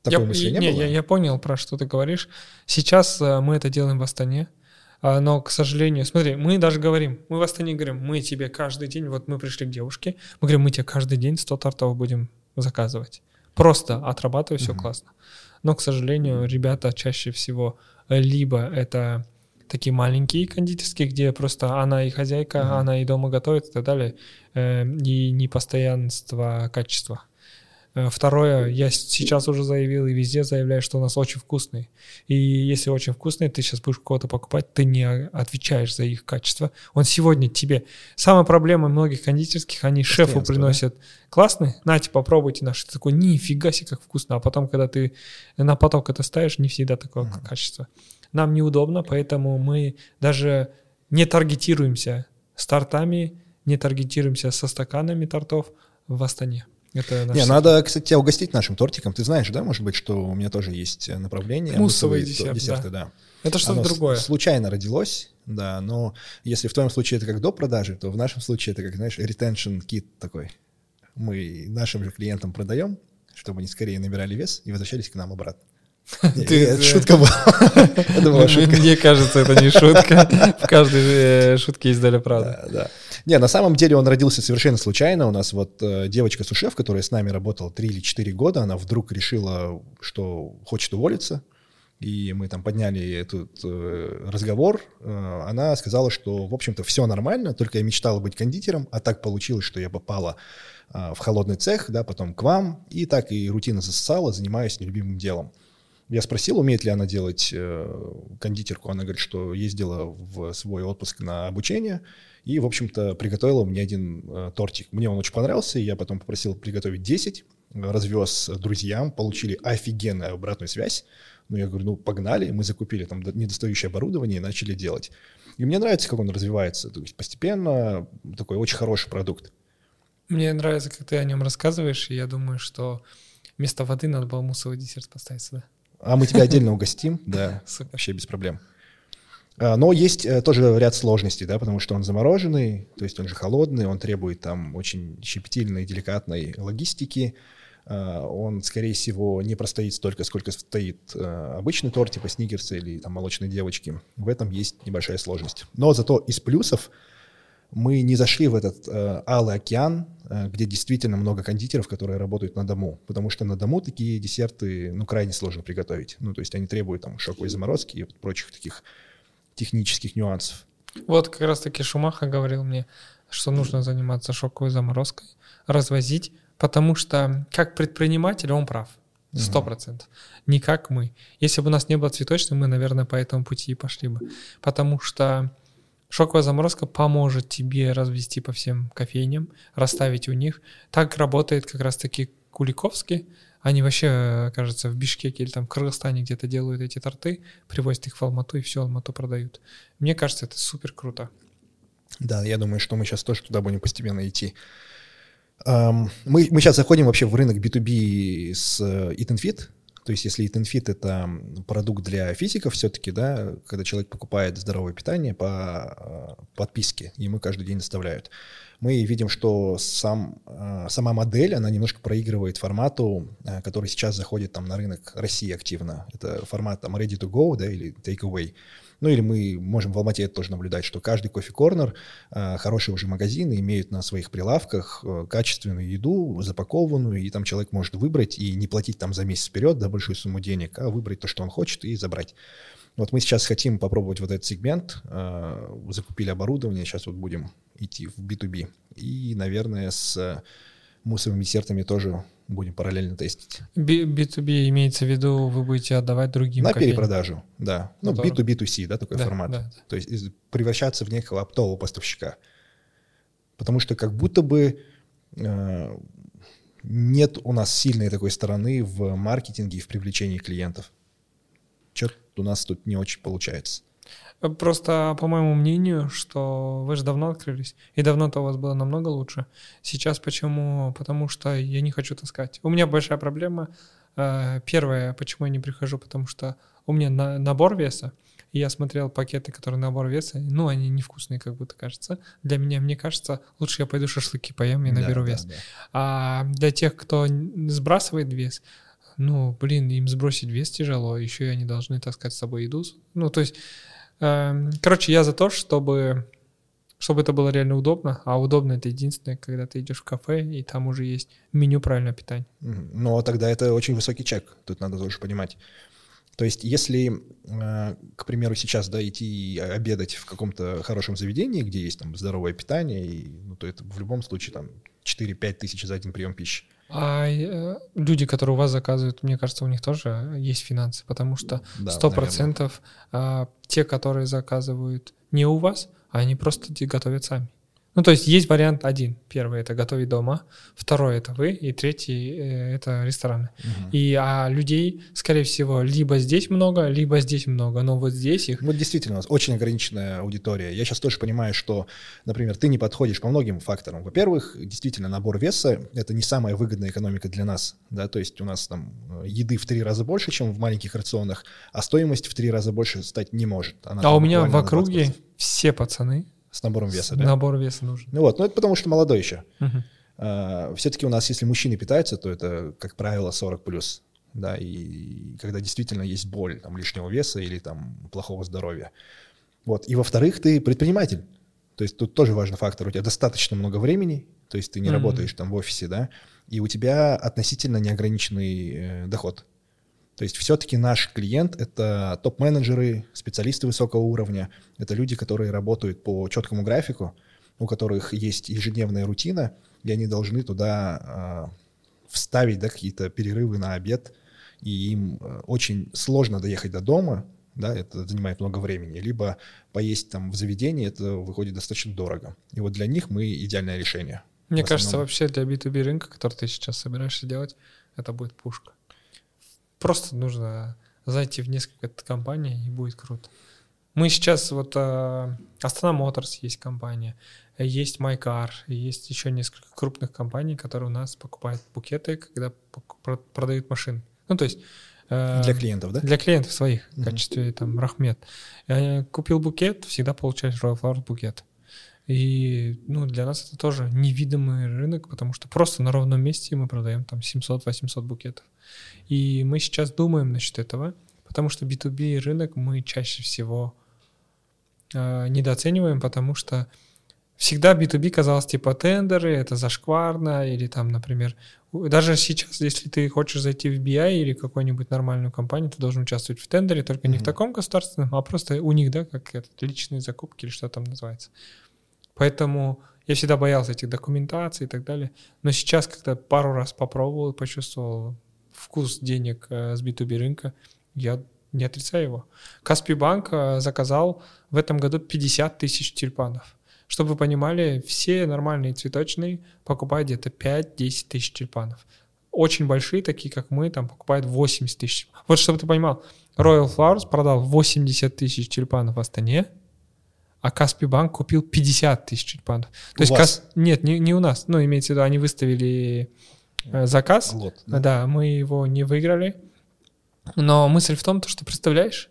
Такой я, мысли не, не, было? Я, я понял, про что ты говоришь. Сейчас э, мы это делаем в Астане. А, Но, к сожалению, смотри, мы даже говорим, мы в Астане говорим, мы тебе каждый день, вот мы пришли к девушке, мы говорим, мы тебе каждый день 100 тортов будем заказывать. Просто отрабатывай, все Мгм. классно. Но, к сожалению, ребята чаще всего э, либо это такие маленькие кондитерские, где просто она и хозяйка, Мгм. она и дома готовит и так далее, э, и непостоянство качества. Э, Второе, я сейчас уже заявил и везде заявляю, что у нас очень вкусный. И если очень вкусный, ты сейчас будешь кого-то покупать, ты не а- отвечаешь за их качество. Он сегодня тебе... Самая проблема многих кондитерских, они шефу приносят классный, нате, попробуйте наш. Ты такой, нифига себе, как вкусно. А потом, когда ты на поток это ставишь, не всегда такое Мгм. качество. Нам неудобно, поэтому мы даже не таргетируемся с тортами, не таргетируемся со стаканами тортов в Астане. Это наш Не, секрет. надо, кстати, тебя угостить нашим тортиком. Ты знаешь, да, может быть, что у меня тоже есть э, направление. Муссовые десерт, десерты, да. Это что-то другое. случайно родилось, да, но если в твоем случае это как до продажи, то в нашем случае это как, знаешь, retention kit такой. Мы нашим же клиентам продаем, чтобы они скорее набирали вес и возвращались к нам обратно. (laughs) Ты- Это шутка была. (laughs) Это была шутка. Мне кажется, это не шутка. (laughs) В каждой э, шутке есть доля правды. Да, да. Не, на самом деле он родился совершенно случайно. У нас вот э, девочка Сушеф, которая с нами работала 3 или 4 года, она вдруг решила, что хочет уволиться. И мы там подняли этот э, разговор. Э, она сказала, что, в общем-то, все нормально, только я мечтала быть кондитером, а так получилось, что я попала в холодный цех, да, потом к вам, и так и рутина засосала, занимаюсь нелюбимым делом. Я спросил, умеет ли она делать э, кондитерку. Она говорит, что ездила в свой отпуск на обучение и, в общем-то, приготовила мне один э, тортик. Мне он очень понравился, и я потом попросил приготовить 10, развез друзьям, получили офигенную обратную связь. Ну, я говорю, ну, погнали, мы закупили там до- недостающее оборудование и начали делать. И мне нравится, как он развивается. То есть постепенно такой очень хороший продукт. Мне нравится, как ты о нем рассказываешь, и я думаю, что вместо воды надо было муссовый десерт поставить сюда. А мы тебя отдельно угостим, (laughs) да, вообще без проблем. А, Но есть э, тоже ряд сложностей, да, потому что он замороженный, то есть он же холодный, он требует там очень щепетильной, деликатной логистики. А, Он, скорее всего, не простоит столько, сколько стоит э, обычный торт, типа сникерса или там молочной девочки. В этом есть небольшая сложность. Но зато из плюсов мы не зашли в этот э, алый океан, э, где действительно много кондитеров, которые работают на дому, потому что на дому такие десерты, ну, крайне сложно приготовить. Ну, то есть они требуют там шоковой заморозки и прочих таких технических нюансов. Вот как раз-таки Шумаха говорил мне, что нужно заниматься шоковой заморозкой, развозить, потому что как предприниматель он прав. Сто процентов. Не как мы. Если бы у нас не было цветочной, мы, наверное, по этому пути и пошли бы. Потому что шоковая заморозка поможет тебе развести по всем кофейням, расставить у них. Так работает как раз-таки Куликовский. Они вообще, э, кажется, в Бишкеке или там в Кыргызстане где-то делают эти торты, привозят их в Алмату и все Алмату продают. Мне кажется, это супер круто. Да, я думаю, что мы сейчас тоже туда будем постепенно идти. Мы, мы сейчас заходим вообще в рынок B2B с Eat and Fit, то есть если EatNFit — это продукт для физиков все-таки, да, когда человек покупает здоровое питание по э, подписке, ему каждый день доставляют, мы видим, что сам, э, сама модель, она немножко проигрывает формату, э, который сейчас заходит там на рынок России активно. Это формат там ready to go, да, или take away. Ну или мы можем в Алмате это тоже наблюдать, что каждый кофе-корнер, э, хорошие уже магазины имеют на своих прилавках э, качественную еду, запакованную, и там человек может выбрать и не платить там за месяц вперед, да, большую сумму денег, а выбрать то, что он хочет, и забрать. Вот мы сейчас хотим попробовать вот этот сегмент, э, закупили оборудование, сейчас вот будем идти в B2B. И, наверное, с мусорными десертами тоже будем параллельно тестить. B, B2B имеется в виду, вы будете отдавать другим На кофейням. перепродажу, да. Ну, Здорово. B2B2C, да, такой да, формат. Да. То есть превращаться в некого оптового поставщика. Потому что как будто бы э, нет у нас сильной такой стороны в маркетинге и в привлечении клиентов. Что-то у нас тут не очень получается. Просто, по моему мнению, что вы же давно открылись, и давно-то у вас было намного лучше. Сейчас почему? Потому что я не хочу таскать. У меня большая проблема. Э, первое, почему я не прихожу, потому что у меня на, набор веса, и я смотрел пакеты, которые набор веса, ну, они невкусные, как будто кажется. Для меня, мне кажется, лучше я пойду шашлыки поем и наберу да, вес. Да, да. А для тех, кто сбрасывает вес, ну, блин, им сбросить вес тяжело, еще и они должны таскать с собой еду. Ну, то есть короче, я за то, чтобы, чтобы это было реально удобно, а удобно это единственное, когда ты идешь в кафе, и там уже есть меню правильного питания. Но тогда это очень высокий чек, тут надо тоже понимать. То есть, если, э, к примеру, сейчас да, идти обедать в каком-то хорошем заведении, где есть там здоровое питание, и, ну, то это в любом случае там 4-5 тысяч за один прием пищи. А э, люди, которые у вас заказывают, мне кажется, у них тоже есть финансы, потому что сто процентов э, те, которые заказывают не у вас, они просто готовят сами. Ну, то есть есть вариант один. Первый — это готовить дома, второй — это вы, и третий э, — это рестораны. Угу. И а людей, скорее всего, либо здесь много, либо здесь много, но вот здесь их... Вот действительно, у нас очень ограниченная аудитория. Я сейчас тоже понимаю, что, например, ты не подходишь по многим факторам. Во-первых, действительно, набор веса — это не самая выгодная экономика для нас, да, то есть у нас там э, еды в три раза больше, чем в маленьких рационах, а стоимость в три раза больше стать не может. Она а у меня в округе все пацаны с набором веса, да? Набор веса нужен. Ну вот, ну это потому что молодой еще. Угу. А, все-таки у нас, если мужчины питаются, то это, как правило, 40 плюс. Да, и когда действительно есть боль там, лишнего веса или там плохого здоровья. Вот. И во-вторых, ты предприниматель. То есть тут тоже важный фактор. У тебя достаточно много времени, то есть ты не mm работаешь там в офисе, да, и у тебя относительно неограниченный э, доход. То есть все-таки наш клиент — это топ-менеджеры, специалисты высокого уровня, это люди, которые работают по четкому графику, у которых есть ежедневная рутина, и они должны туда э, вставить да, какие-то перерывы на обед, и им э, очень сложно доехать до дома, да, это занимает много времени, либо поесть там в заведении, это выходит достаточно дорого. И вот для них мы идеальное решение. Мне кажется, вообще для B2B рынка, который ты сейчас собираешься делать, это будет пушка. Просто нужно зайти в несколько компаний, и будет круто. Мы сейчас, вот Астана Моторс есть компания, есть MyCar, есть еще несколько крупных компаний, которые у нас покупают букеты, когда продают машины. Ну, то есть... Uh, для клиентов, да? Для клиентов своих, в качестве там Рахмет. Я купил букет, всегда получаешь Royal Flowers букет. И ну, для нас это тоже невидимый рынок, потому что просто на ровном месте мы продаем там 700-800 букетов. И мы сейчас думаем насчет этого, потому что B2B рынок мы чаще всего э, недооцениваем, потому что всегда B2B казалось типа тендеры, это зашкварно, или там, например, даже сейчас, если ты хочешь зайти в BI или какую-нибудь нормальную компанию, ты должен участвовать в тендере, только mm-hmm. не в таком государственном, а просто у них, да, как это, личные закупки или что там называется. Поэтому я всегда боялся этих документаций и так далее. Но сейчас, когда пару раз попробовал и почувствовал вкус денег э, с B2B рынка, я не отрицаю его. Каспий банк э, заказал в этом году 50 тысяч тюльпанов. Чтобы вы понимали, все нормальные цветочные покупают где-то 5-10 тысяч тюльпанов. Очень большие, такие как мы, там покупают 80 тысяч. Вот чтобы ты понимал, Royal Flowers продал 80 тысяч тюльпанов в Астане, а Каспий банк купил 50 тысяч. У То есть вас? Кас- Нет, не, не у нас. Ну, имеется в виду, они выставили э, заказ. Лот, Да. да. мы его не выиграли. Но мысль в том, то, что представляешь,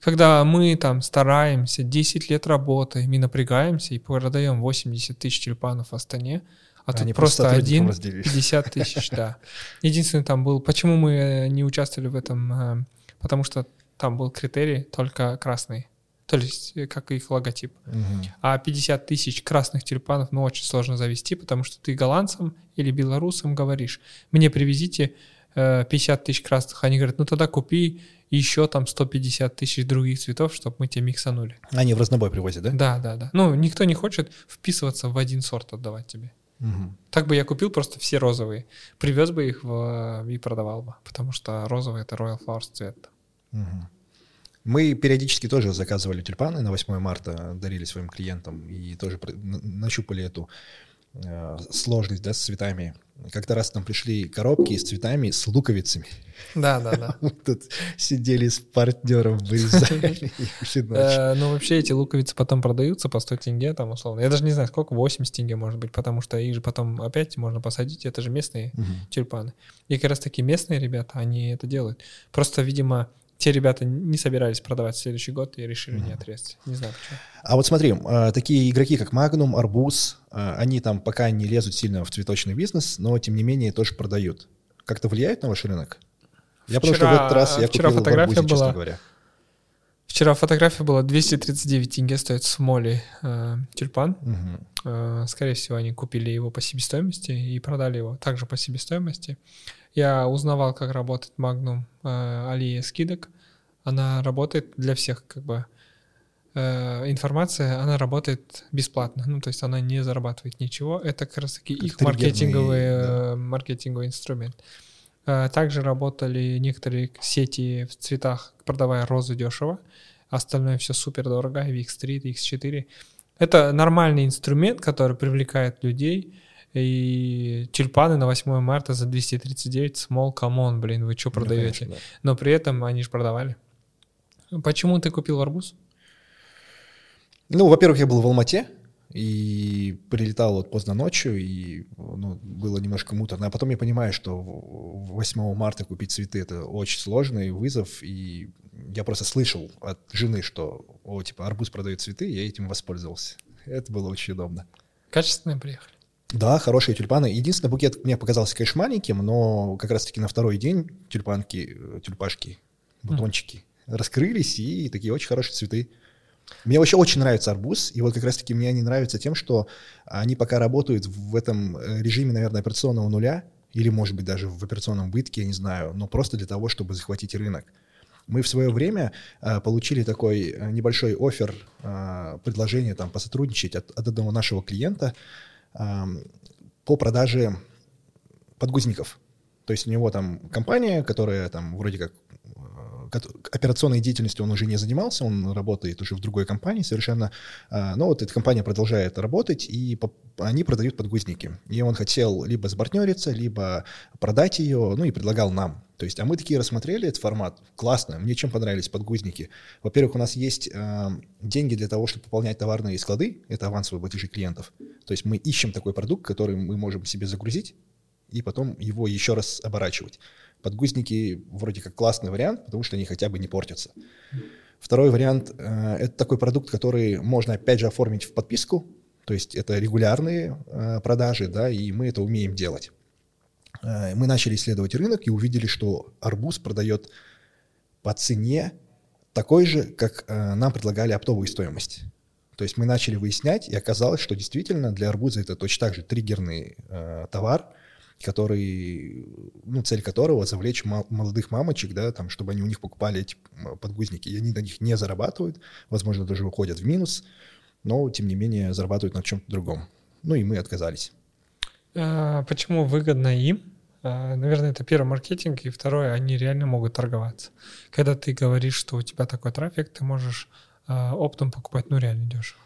когда мы там стараемся, 10 лет работаем и напрягаемся, и продаем 80 тысяч тюльпанов в Астане, а тут Они просто сотрудникам один разделили. 50 тысяч, да. Единственный там был, почему мы не участвовали в этом, э, потому что там был критерий только красный, то есть э, как их логотип. Мгм. А 50 тысяч красных тюльпанов, ну, очень сложно завести, потому что ты голландцам или белорусам говоришь, мне привезите э, 50 тысяч красных. Они говорят, ну, тогда купи еще там 150 тысяч других цветов, чтобы мы тебе миксанули. Они в разнобой привозят, да? Да, да, да. Ну, никто не хочет вписываться в один сорт отдавать тебе. Мгм. Так бы я купил просто все розовые, привез бы их в, и продавал бы, потому что розовый — это Royal Flowers цвет. Мгм. Мы периодически тоже заказывали тюльпаны на 8 марта, дарили своим клиентам и тоже нащупали эту э, сложность да, с цветами. Как-то раз нам пришли коробки с цветами с луковицами. Да, да, да. (laughs) Мы тут сидели с партнером, вырезали. (laughs) Э, Ну, вообще эти луковицы потом продаются по 100 тенге, там, условно. Я даже не знаю, сколько, 80 тенге, может быть, потому что их же потом опять можно посадить, это же местные тюльпаны. И как раз таки местные ребята, они это делают. Просто, видимо, те ребята не собирались продавать в следующий год и решили не отрезать. Не знаю почему. А вот смотри, э, такие игроки, как Magnum, Арбуз, э, они там пока не лезут сильно в цветочный бизнес, но тем не менее тоже продают. Как-то влияет на ваш рынок? Я потому что в Вчера- этот раз я вчера купил в фотография Арбузе, честно была. говоря. Вчера фотография была 239 тенге стоит в смоле э, тюльпан. Мгм. Э, Скорее всего, они купили его по себестоимости и продали его также по себестоимости. Я узнавал, как работает Magnum э, аллея скидок. Она работает для всех, как бы, э, информация, она работает бесплатно. Ну, то есть она не зарабатывает ничего. Это как раз-таки Как их маркетинговый, да. э, маркетинговый инструмент. Э, Также работали некоторые сети в цветах, продавая розы дешево. Остальное все супер дорого. VX3, X4. Это нормальный инструмент, который привлекает людей. И тюльпаны на 8 марта за 239 Small, come on, блин, вы что Ну, продаете? конечно, да. Но при этом они же продавали. Почему ты купил арбуз? Ну, во-первых, я был в Алмате и прилетал вот поздно ночью, и ну, было немножко муторно. А потом я понимаю, что в- 8 марта купить цветы — это очень сложный вызов, и я просто слышал от жены, что, о, типа, арбуз продает цветы, и я этим воспользовался. Это было очень удобно. Качественные приехали. Да, хорошие тюльпаны. Единственный букет мне показался, конечно, маленьким, но как раз-таки на второй день тюльпанки, э, тюльпашки, бутончики раскрылись, и такие очень хорошие цветы. Мне вообще очень нравится арбуз, и вот как раз-таки мне они нравятся тем, что они пока работают в этом э, режиме, наверное, операционного нуля, или, может быть, даже в операционном убытке, я не знаю, но просто для того, чтобы захватить рынок. Мы в свое время э, получили такой э, небольшой офер, э, предложение там посотрудничать от, от одного нашего клиента по продаже подгузников. То есть у него там компания, которая там вроде как э, операционной деятельностью он уже не занимался, он работает уже в другой компании совершенно. А, Но вот эта компания продолжает работать, и они продают подгузники. И он хотел либо сбартнериться, либо продать ее, ну и предлагал нам. То есть, а мы такие рассмотрели этот формат. Классно, мне чем понравились подгузники. Во-первых, у нас есть э, деньги для того, чтобы пополнять товарные склады, это авансовые платежи клиентов. То есть мы ищем такой продукт, который мы можем себе загрузить, и потом его еще раз оборачивать. Подгузники вроде как классный вариант, потому что они хотя бы не портятся. Второй вариант э, это такой продукт, который можно опять же оформить в подписку, то есть это регулярные э, продажи, да, и мы это умеем делать. Э, мы начали исследовать рынок и увидели, что арбуз продает по цене такой же, как э, нам предлагали оптовую стоимость. То есть мы начали выяснять, и оказалось, что действительно для арбуза это точно так же триггерный э, товар, который, ну, цель которого завлечь мо- молодых мамочек, да, там, чтобы они у них покупали эти подгузники. И они на них не зарабатывают, возможно, даже уходят в минус, но, тем не менее, зарабатывают на чем-то другом. Ну, и мы отказались. А, Почему выгодно им? А, Наверное, это первый маркетинг, и второе, они реально могут торговаться. Когда ты говоришь, что у тебя такой трафик, ты можешь а, оптом покупать, ну, реально дешево.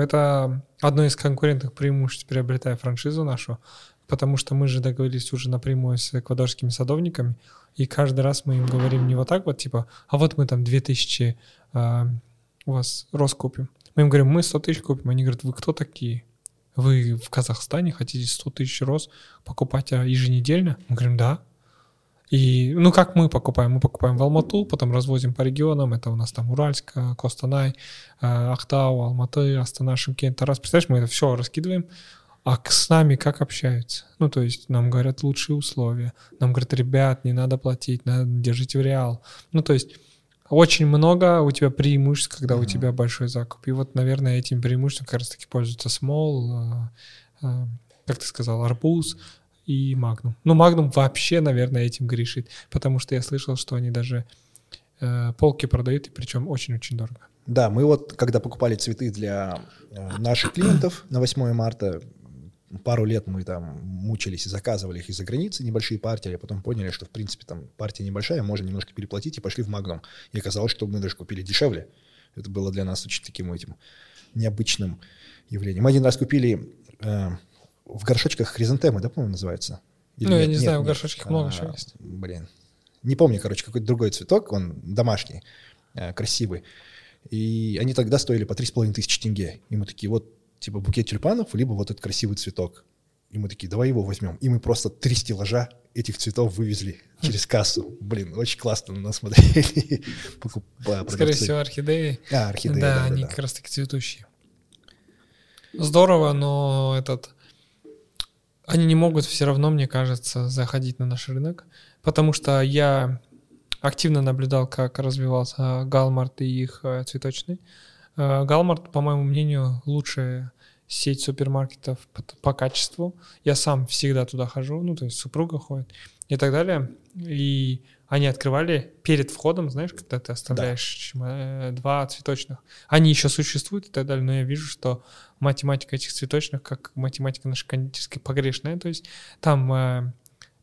Это одно из конкурентных преимуществ, приобретая франшизу нашу, потому что мы же договорились уже напрямую с эквадорскими садовниками, и каждый раз мы им говорим не вот так вот, типа, а вот мы там 2000 а, у вас рост купим. Мы им говорим, мы 100 тысяч купим. Они говорят, вы кто такие? Вы в Казахстане хотите 100 тысяч роз покупать а, еженедельно? Мы говорим, да. И, ну, как мы покупаем? Мы покупаем в Алмату, потом развозим по регионам. Это у нас там Уральск, Костанай, а, Ахтау, Алматы, Астана, Шымкент, Тарас. Представляешь, мы это все раскидываем. А с нами как общаются? Ну, то есть нам говорят лучшие условия. Нам говорят, ребят, не надо платить, надо, держите в реал. Ну, то есть очень много у тебя преимуществ, когда uh-huh. у тебя большой закуп. И вот, наверное, этим преимуществом как раз-таки пользуются Small, э, э, как ты сказал, Арбуз и Magnum. Ну, Magnum вообще, наверное, этим грешит, потому что я слышал, что они даже э, полки продают, и причем очень-очень дорого. Да, мы вот, когда покупали цветы для наших клиентов на 8 марта, пару лет мы там мучились и заказывали их из-за границы, небольшие партии, а потом поняли, что, в принципе, там партия небольшая, можно немножко переплатить, и пошли в Магнум. И оказалось, что мы даже купили дешевле. Это было для нас очень таким этим необычным явлением. Мы один раз купили э, в горшочках хризантемы, да, по-моему, называется? Или ну, нет? я не нет, знаю, нет. в горшочках много а, чего есть. Блин. Не помню, короче, какой-то другой цветок, он домашний, э, красивый. И они тогда стоили по 3,5 тысячи тенге. И мы такие, вот типа букет тюльпанов, либо вот этот красивый цветок. И мы такие, давай его возьмем. И мы просто три стеллажа этих цветов вывезли через кассу. Блин, очень классно на нас смотрели. (laughs) Скорее всего, орхидеи. А, орхидеи, да. Да, они как раз таки цветущие. Здорово, но этот... Они не могут все равно, мне кажется, заходить на наш рынок, потому что я активно наблюдал, как развивался Галмарт и их э, цветочный. Э, Галмарт, по моему мнению, лучшая сеть супермаркетов по, по качеству. Я сам всегда туда хожу, ну, то есть супруга ходит и так далее. И они открывали перед входом, знаешь, когда ты оставляешь да. Э, два цветочных. Они еще существуют и так далее, но я вижу, что математика этих цветочных, как математика нашей кондитерской, погрешная. То есть там э,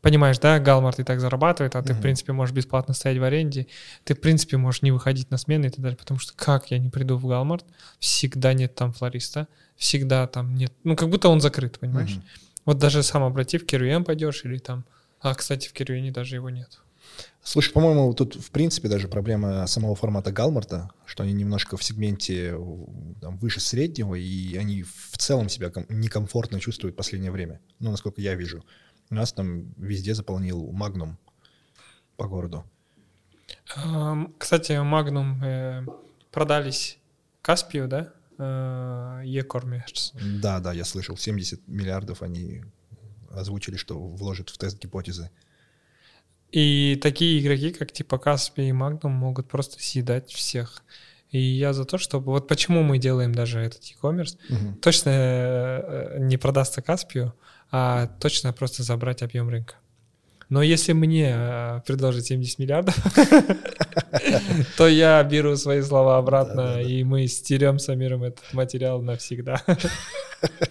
понимаешь, да, Галмарт и так зарабатывает, а ты, uh-huh. в принципе, можешь бесплатно стоять в аренде, ты, в принципе, можешь не выходить на смены и так далее, потому что как я не приду в Галмарт, всегда нет там флориста, всегда там нет, ну, как будто он закрыт, понимаешь? Uh-huh. Вот даже сам обрати, в Керуен пойдешь или там, а, кстати, в Керуене даже его нет. Слушай, по-моему, тут в принципе даже проблема самого формата Галмарта, что они немножко в сегменте там, выше среднего, и они в целом себя некомфортно чувствуют в последнее время, ну, насколько я вижу. Нас там везде заполнил Магнум по городу. Кстати, Магнум э, продались Каспию, да? Э, E-commerce. Да, да, я слышал. 70 миллиардов они озвучили, что вложат в тест гипотезы. И такие игроки, как типа Каспи и Магнум, могут просто съедать всех. И я за то, чтобы... Вот почему мы делаем даже этот e-commerce. Угу. Точно э, не продастся Каспию, а точно просто забрать объем рынка. Но если мне э, предложить 70 миллиардов, (laughs) то я беру свои слова обратно, и мы стерем с Амиром этот материал навсегда. (laughs)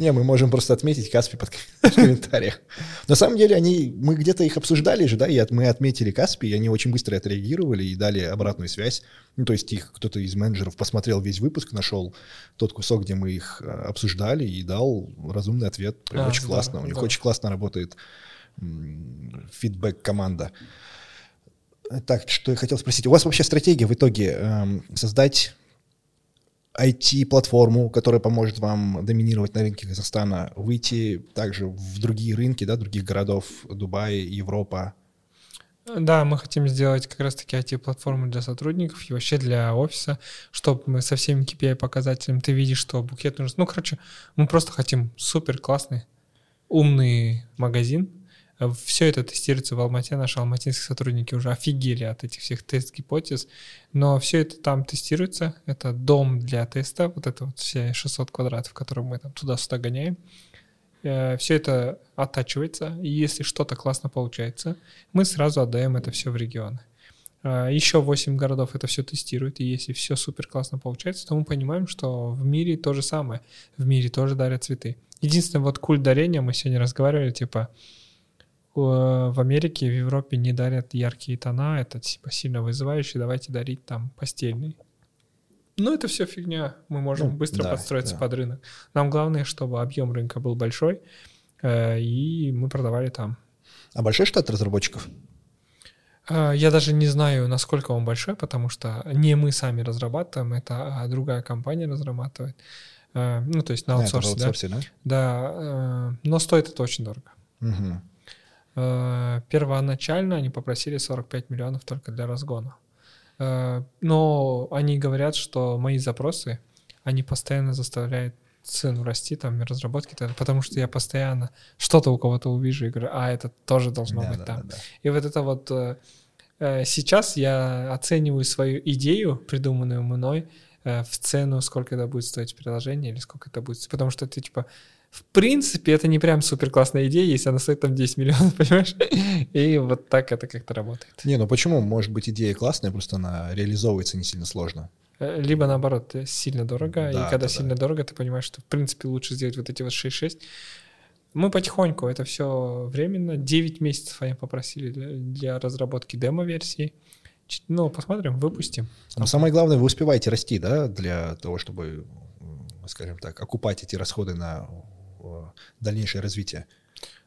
Не, мы можем просто отметить Каспи под (laughs) в комментариях. На самом деле, они, мы где-то их обсуждали же, да, и мы отметили Каспи, и они очень быстро отреагировали и дали обратную связь. Ну, то есть их кто-то из менеджеров посмотрел весь выпуск, нашел тот кусок, где мы их э, обсуждали, и дал разумный ответ. Прям а, очень здорово, классно. У них очень классно работает фидбэк-команда. Так, что я хотел спросить. У вас вообще стратегия в итоге эм, создать IT-платформу, которая поможет вам доминировать на рынке Казахстана, выйти также в другие рынки, да, других городов, Дубай, Европа? Да, мы хотим сделать как раз-таки IT-платформу для сотрудников и вообще для офиса, чтобы мы со всеми KPI-показателями ты видишь, что букет нужен. Ну, короче, мы просто хотим супер классный, умный магазин, все это тестируется в Алмате, наши алматинские сотрудники уже офигели от этих всех тест-гипотез, но все это там тестируется, это дом для теста, вот это вот все 600 квадратов, которые мы там туда-сюда гоняем, э, все это оттачивается, и если что-то классно получается, мы сразу отдаем это все в регионы. Э, Еще 8 городов это все тестируют, и если все супер классно получается, то мы понимаем, что в мире то же самое, в мире тоже дарят цветы. Единственное, вот культ дарения, мы сегодня разговаривали, типа, в Америке, в Европе не дарят яркие тона, это типа сильно вызывающе, давайте дарить там постельный. Ну, это все фигня. Мы можем ну, быстро да, подстроиться да. под рынок. Нам главное, чтобы объем рынка был большой, э, и мы продавали там. А большой штат разработчиков? А, Я даже не знаю, насколько он большой, потому что не мы сами разрабатываем, это а другая компания разрабатывает. А, Ну, то есть на А, аутсорсе, да. аутсорсе, да? Да, э, но стоит это очень дорого. Мгм. Э, Первоначально они попросили 45 миллионов только для разгона. Э, Но они говорят, что мои запросы, они постоянно заставляют цену расти, там, разработки, потому что я постоянно что-то у кого-то увижу и говорю, а, это тоже должно Да, быть да, там. да, да. И вот это вот э, сейчас я оцениваю свою идею, придуманную мной, в цену, сколько это будет стоить приложение или сколько это будет, потому что ты типа в принципе, это не прям супер классная идея, если она стоит там 10 миллионов, (laughs) понимаешь? И вот так это как-то работает. Не, ну почему? Может быть, идея классная, просто она реализовывается не сильно сложно. Э, Либо наоборот, э, сильно дорого, Да, и когда да, сильно дорого, ты понимаешь, что в принципе лучше сделать вот эти вот 6-6. Мы потихоньку, это все временно. 9 месяцев они попросили для, для разработки демо-версии. Ну, посмотрим, выпустим. Но самое главное, вы успеваете расти, да, для того, чтобы, скажем так, окупать эти расходы на дальнейшее развитие.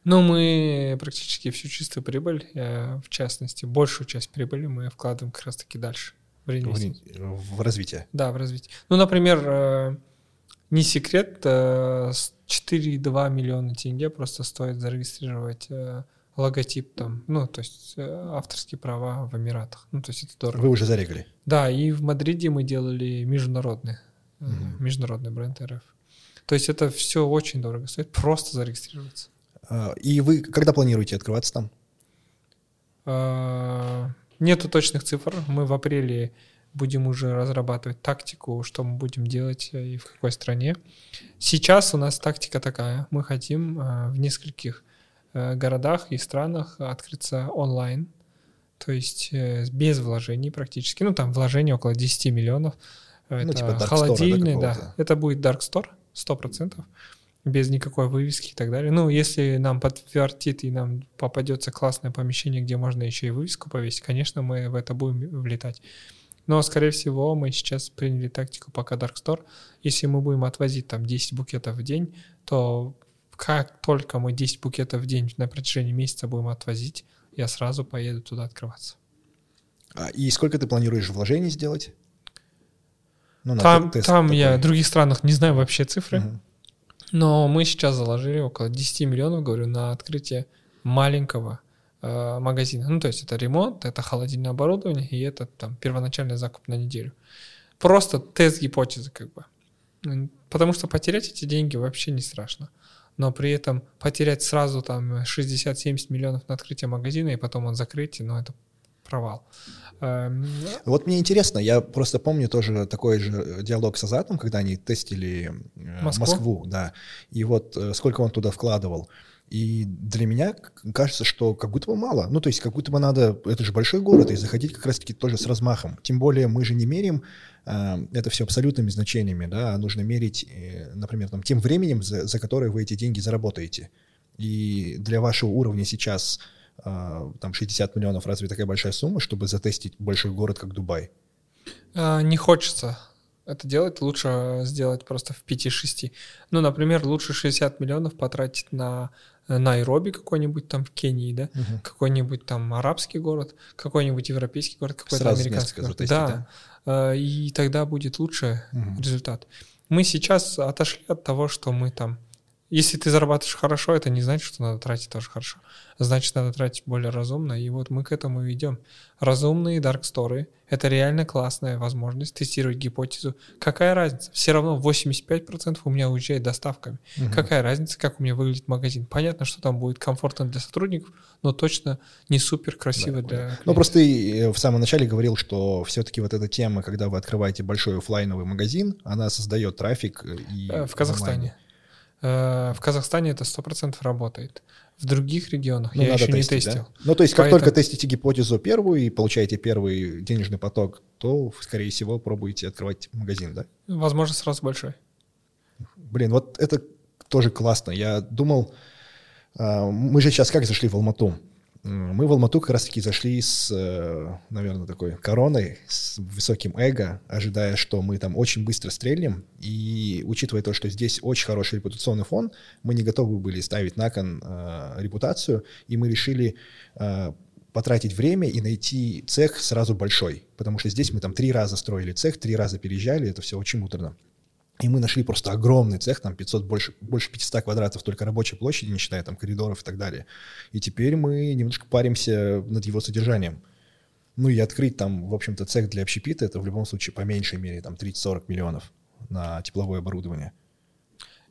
Ну, мы практически всю чистую прибыль, э, в частности, большую часть прибыли мы вкладываем как раз-таки дальше. В В, развитие. Да, в развитие. Ну, например, э, не секрет, э, с 4,2 миллиона тенге просто стоит зарегистрировать э, логотип там, ну, то есть э, авторские права в Эмиратах. Ну, то есть это дорого. Вы уже зарегали. Да, и в Мадриде мы делали международный, э, Мгм. международный бренд РФ. То есть это все очень дорого стоит, просто зарегистрироваться. А, И вы когда планируете открываться там? Э, Нету точных цифр. Мы в апреле будем уже разрабатывать тактику, что мы будем делать э, и в какой стране. Сейчас у нас тактика такая. Мы хотим э, в нескольких э, городах и странах открыться онлайн. То есть без вложений практически. Ну, там вложения около 10 миллионов. Это Ну, типа холодильный, да. Это будет Dark Store, 100%. Без никакой вывески и так далее. Ну, если нам подтвердит и нам попадется классное помещение, где можно еще и вывеску повесить, конечно, мы в это будем влетать. Но, скорее всего, мы сейчас приняли тактику пока Dark Store. Если мы будем отвозить там 10 букетов в день, то как только мы 10 букетов в день на протяжении месяца будем отвозить, я сразу поеду туда открываться. А, И сколько ты планируешь вложений сделать? Ну, Там, тест там я в других странах не знаю вообще цифры, Мгм. но мы сейчас заложили около 10 миллионов, говорю, на открытие маленького э, магазина. Ну, то есть это ремонт, это холодильное оборудование и это там первоначальный закуп на неделю. Просто тест гипотезы как бы. Потому что потерять эти деньги вообще не страшно. Но при этом потерять сразу там 60-70 миллионов на открытие магазина и потом он закрыть, ну это провал. Эм, Вот мне интересно, я просто помню тоже такой же диалог с Азатом, когда они тестили э, Москву? Москву, да, и вот э, сколько он туда вкладывал. И для меня кажется, что как будто бы мало. Ну, то есть как будто бы надо, это же большой город, и заходить как раз-таки тоже с размахом. Тем более мы же не меряем э, это все абсолютными значениями, да, а нужно мерить, э, например, там, тем временем, за, за которое вы эти деньги заработаете. И для вашего уровня сейчас э, там 60 миллионов, разве такая большая сумма, чтобы затестить большой город, как Дубай? А, Не хочется это делать, лучше сделать просто в 5-6. Ну, например, лучше 60 миллионов потратить на э, Найроби какой-нибудь там в Кении, да, Мгм. какой-нибудь там арабский город, какой-нибудь европейский город, какой-то Сразу американский город. затестить, Да, Э, и тогда будет лучше Мгм. результат. Мы сейчас отошли от того, что мы там... Если ты зарабатываешь хорошо, это не значит, что надо тратить тоже хорошо. Значит, надо тратить более разумно. И вот мы к этому и идем. Разумные дарксторы — это реально классная возможность тестировать гипотезу. Какая разница? Все равно 85% у меня уезжает доставками. Мгм. Какая разница, как у меня выглядит магазин? Понятно, что там будет комфортно для сотрудников, но точно не супер красиво Да, для Ну, просто ты в самом начале говорил, что все-таки вот эта тема, когда вы открываете большой оффлайновый магазин, она создает трафик э, и Э, В Казахстане. Э, В Казахстане это 100% работает. В других регионах Ну, я еще не тестить, да? тестил. Ну, то есть, как Поэтому- только тестите гипотезу первую и получаете первый денежный поток, то, скорее всего, пробуете открывать магазин, да? Возможно, сразу большой. Блин, вот это тоже классно. Я думал, а, мы же сейчас как зашли в Алмату? Мы в Алмату как раз-таки зашли с, э, наверное, такой короной, с высоким эго, ожидая, что мы там очень быстро стрельнем. И учитывая то, что здесь очень хороший репутационный фон, мы не готовы были ставить на кон э, репутацию, и мы решили э, потратить время и найти цех сразу большой. Потому что здесь мы там три раза строили цех, три раза переезжали, это все очень муторно. И мы нашли просто огромный цех, там 500, больше, больше 500 квадратов только рабочей площади, не считая там коридоров и так далее. И теперь мы немножко паримся над его содержанием. Ну и открыть там, в общем-то, цех для общепита, это в любом случае по меньшей мере там 30-40 миллионов на тепловое оборудование.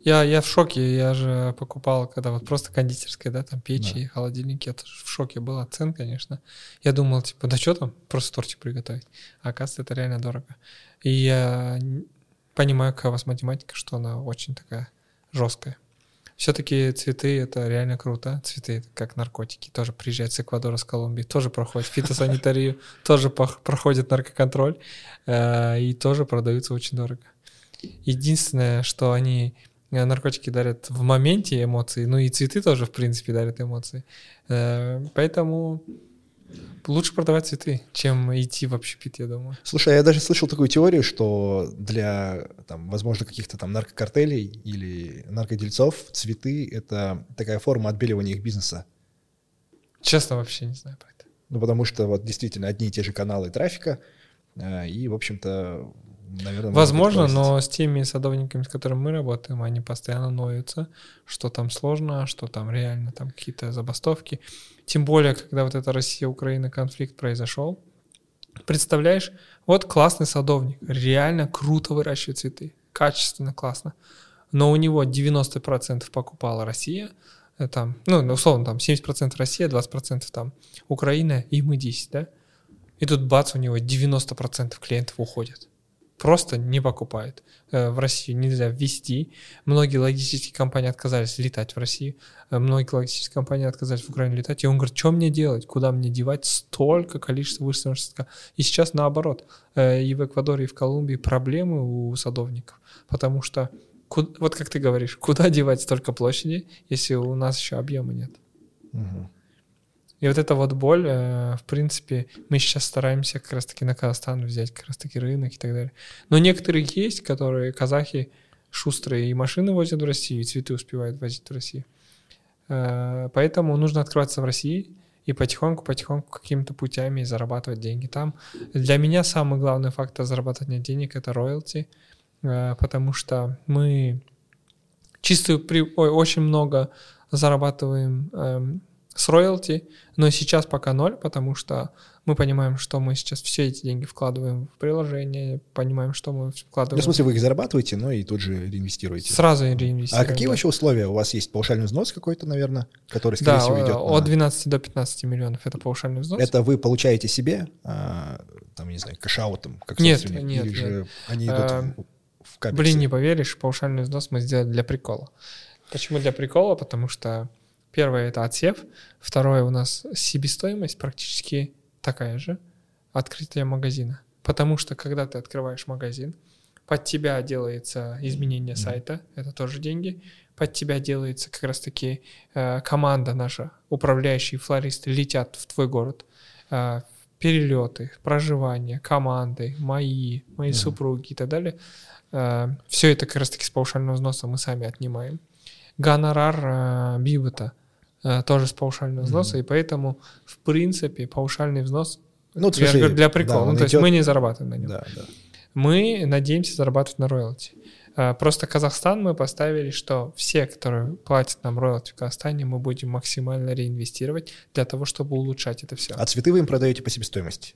Я, я в шоке, я же покупал, когда вот просто кондитерская, да, там печи, да. холодильники, я в шоке был от цен, конечно. Я думал, типа, да что там, просто тортик приготовить. А оказывается, это реально дорого. И я понимаю, какая у вас математика, что она очень такая жесткая. Все-таки цветы это реально круто. Цветы как наркотики. Тоже приезжают с Эквадора, с Колумбии, тоже проходят фитосанитарию, (laughs) тоже проходят наркоконтроль э, и тоже продаются очень дорого. Единственное, что они э, наркотики дарят в моменте эмоции, ну и цветы тоже, в принципе, дарят эмоции. Э, поэтому Лучше продавать цветы, чем идти в общепит, я думаю. Слушай, а я даже слышал такую теорию, что для, там, возможно, каких-то там наркокартелей или наркодельцов цветы — это такая форма отбеливания их бизнеса. Честно, вообще не знаю про это. Ну, потому что вот действительно одни и те же каналы трафика, э, и, в общем-то, наверное... Возможно, но с теми садовниками, с которыми мы работаем, они постоянно ноются, что там сложно, что там реально там какие-то забастовки. Тем более, когда вот это Россия-Украина конфликт произошел. Представляешь, вот классный садовник, реально круто выращивает цветы, качественно, классно. Но у него 90% покупала Россия, э, там, ну, условно, там 70% Россия, 20% там Украина, и мы 10, да? И тут бац, у него 90% клиентов уходят просто не покупают. Э, в Россию нельзя ввести. Многие логистические компании отказались летать в Россию. Э, многие логистические компании отказались в Украину летать. И он говорит, что мне делать? Куда мне девать столько количества выставочных И сейчас наоборот. Э, и в Эквадоре, и в Колумбии проблемы у садовников. Потому что, вот как ты говоришь, куда девать столько площади, если у нас еще объема нет? Угу. И вот эта вот боль, э, в принципе, мы сейчас стараемся как раз-таки на Казахстан взять как раз-таки рынок и так далее. Но некоторые есть, которые казахи шустрые и машины возят в Россию, и цветы успевают возить в Россию. Э, поэтому нужно открываться в России и потихоньку-потихоньку какими-то путями зарабатывать деньги там. Для меня самый главный фактор зарабатывания денег — это роялти, э, потому что мы чисто при, ой, очень много зарабатываем эм, с роялти, но сейчас пока ноль, потому что мы понимаем, что мы сейчас все эти деньги вкладываем в приложение, понимаем, что мы вкладываем. Ну, в смысле, вы их зарабатываете, но и тут же реинвестируете. Сразу реинвестируем. А какие да. вообще условия? У вас есть паушальный взнос какой-то, наверное, который, скорее да, всего, идет от на... 12 до 15 миллионов это паушальный взнос. Это вы получаете себе, а, там, не знаю, кэшаутом, как нет, нет, или нет. же они идут а, в, капексе? Блин, не поверишь, паушальный взнос мы сделали для прикола. Почему для прикола? Потому что Первое — это отсев. Второе — у нас себестоимость практически такая же. Открытие магазина. Потому что, когда ты открываешь магазин, под тебя делается изменение сайта, это тоже деньги. Под тебя делается как раз-таки э, команда наша, управляющие флористы летят в твой город. Э, перелеты, проживание, команды, мои, мои mm-hmm. супруги и так далее. Э, все это как раз-таки с паушального взноса мы сами отнимаем. Гонорар э, Э, тоже с паушального взноса, mm-hmm. и поэтому, в принципе, паушальный взнос, ну, я же говорю, для прикола, да, ну, то идет... есть мы не зарабатываем на нем. Да, да. Мы надеемся зарабатывать на роялти. Э, просто Казахстан мы поставили, что все, которые платят нам роялти в Казахстане, мы будем максимально реинвестировать для того, чтобы улучшать это все. А цветы вы им продаете по себестоимости?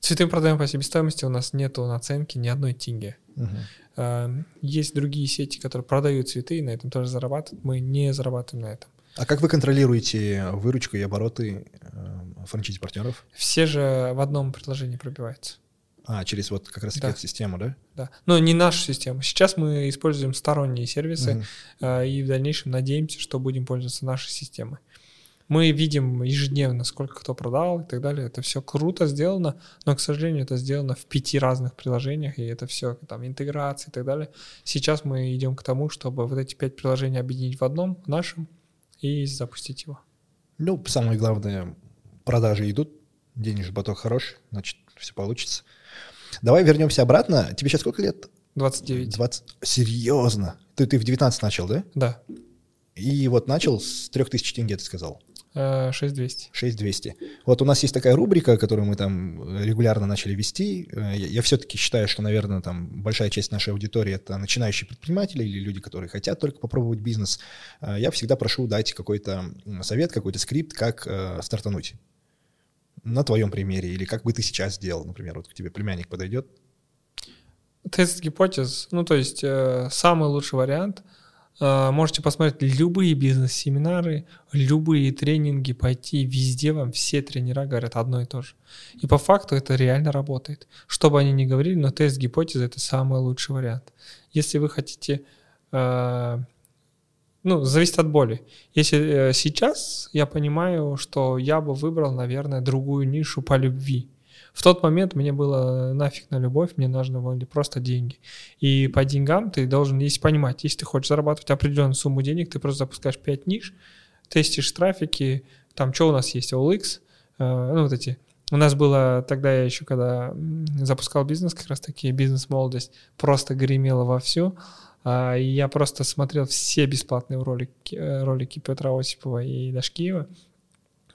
Цветы мы продаем по себестоимости, у нас нету наценки ни одной тенге. Угу. Есть другие сети, которые продают цветы и на этом тоже зарабатывают. Мы не зарабатываем на этом. А как вы контролируете выручку и обороты э, франчайзи-партнеров? Все же в одном предложении пробиваются. А, через вот как раз таки да. эту систему, да? Да. Но не нашу систему. Сейчас мы используем сторонние сервисы угу. и в дальнейшем надеемся, что будем пользоваться нашей системой. Мы видим ежедневно, сколько кто продал и так далее. Это все круто сделано, но, к сожалению, это сделано в пяти разных приложениях, и это все там интеграция и так далее. Сейчас мы идем к тому, чтобы вот эти пять приложений объединить в одном, в нашем, и запустить его. Ну, самое главное, продажи идут, денежный поток хороший, значит, все получится. Давай вернемся обратно. Тебе сейчас сколько лет? 29. 20... Серьезно? Ты, ты в 19 начал, да? Да. И вот начал с 3000 тенге, ты сказал? 6200. 6200. Вот у нас есть такая рубрика, которую мы там регулярно начали вести. Э, я, я все-таки считаю, что, наверное, там большая часть нашей аудитории — это начинающие предприниматели или люди, которые хотят только попробовать бизнес. Э, я всегда прошу дать какой-то совет, какой-то скрипт, как э, стартануть. На твоем примере. Или как бы ты сейчас сделал, например, вот к тебе племянник подойдет. Тест гипотез, ну то есть э, самый лучший вариант — можете посмотреть любые бизнес-семинары, любые тренинги, пойти везде вам все тренера говорят одно и то же. И по факту это реально работает. Что бы они ни говорили, но тест гипотезы это самый лучший вариант. Если вы хотите, э, ну, зависит от боли. Если э, сейчас я понимаю, что я бы выбрал, наверное, другую нишу по любви в тот момент мне было нафиг на любовь, мне нужны были просто деньги. И по деньгам ты должен, если понимать, если ты хочешь зарабатывать определенную сумму денег, ты просто запускаешь 5 ниш, тестишь трафики, там что у нас есть, OLX, э, ну вот эти. У нас было тогда я еще, когда запускал бизнес, как раз таки бизнес-молодость просто гремела вовсю, а, я просто смотрел все бесплатные ролики, э, ролики Петра Осипова и Дашкиева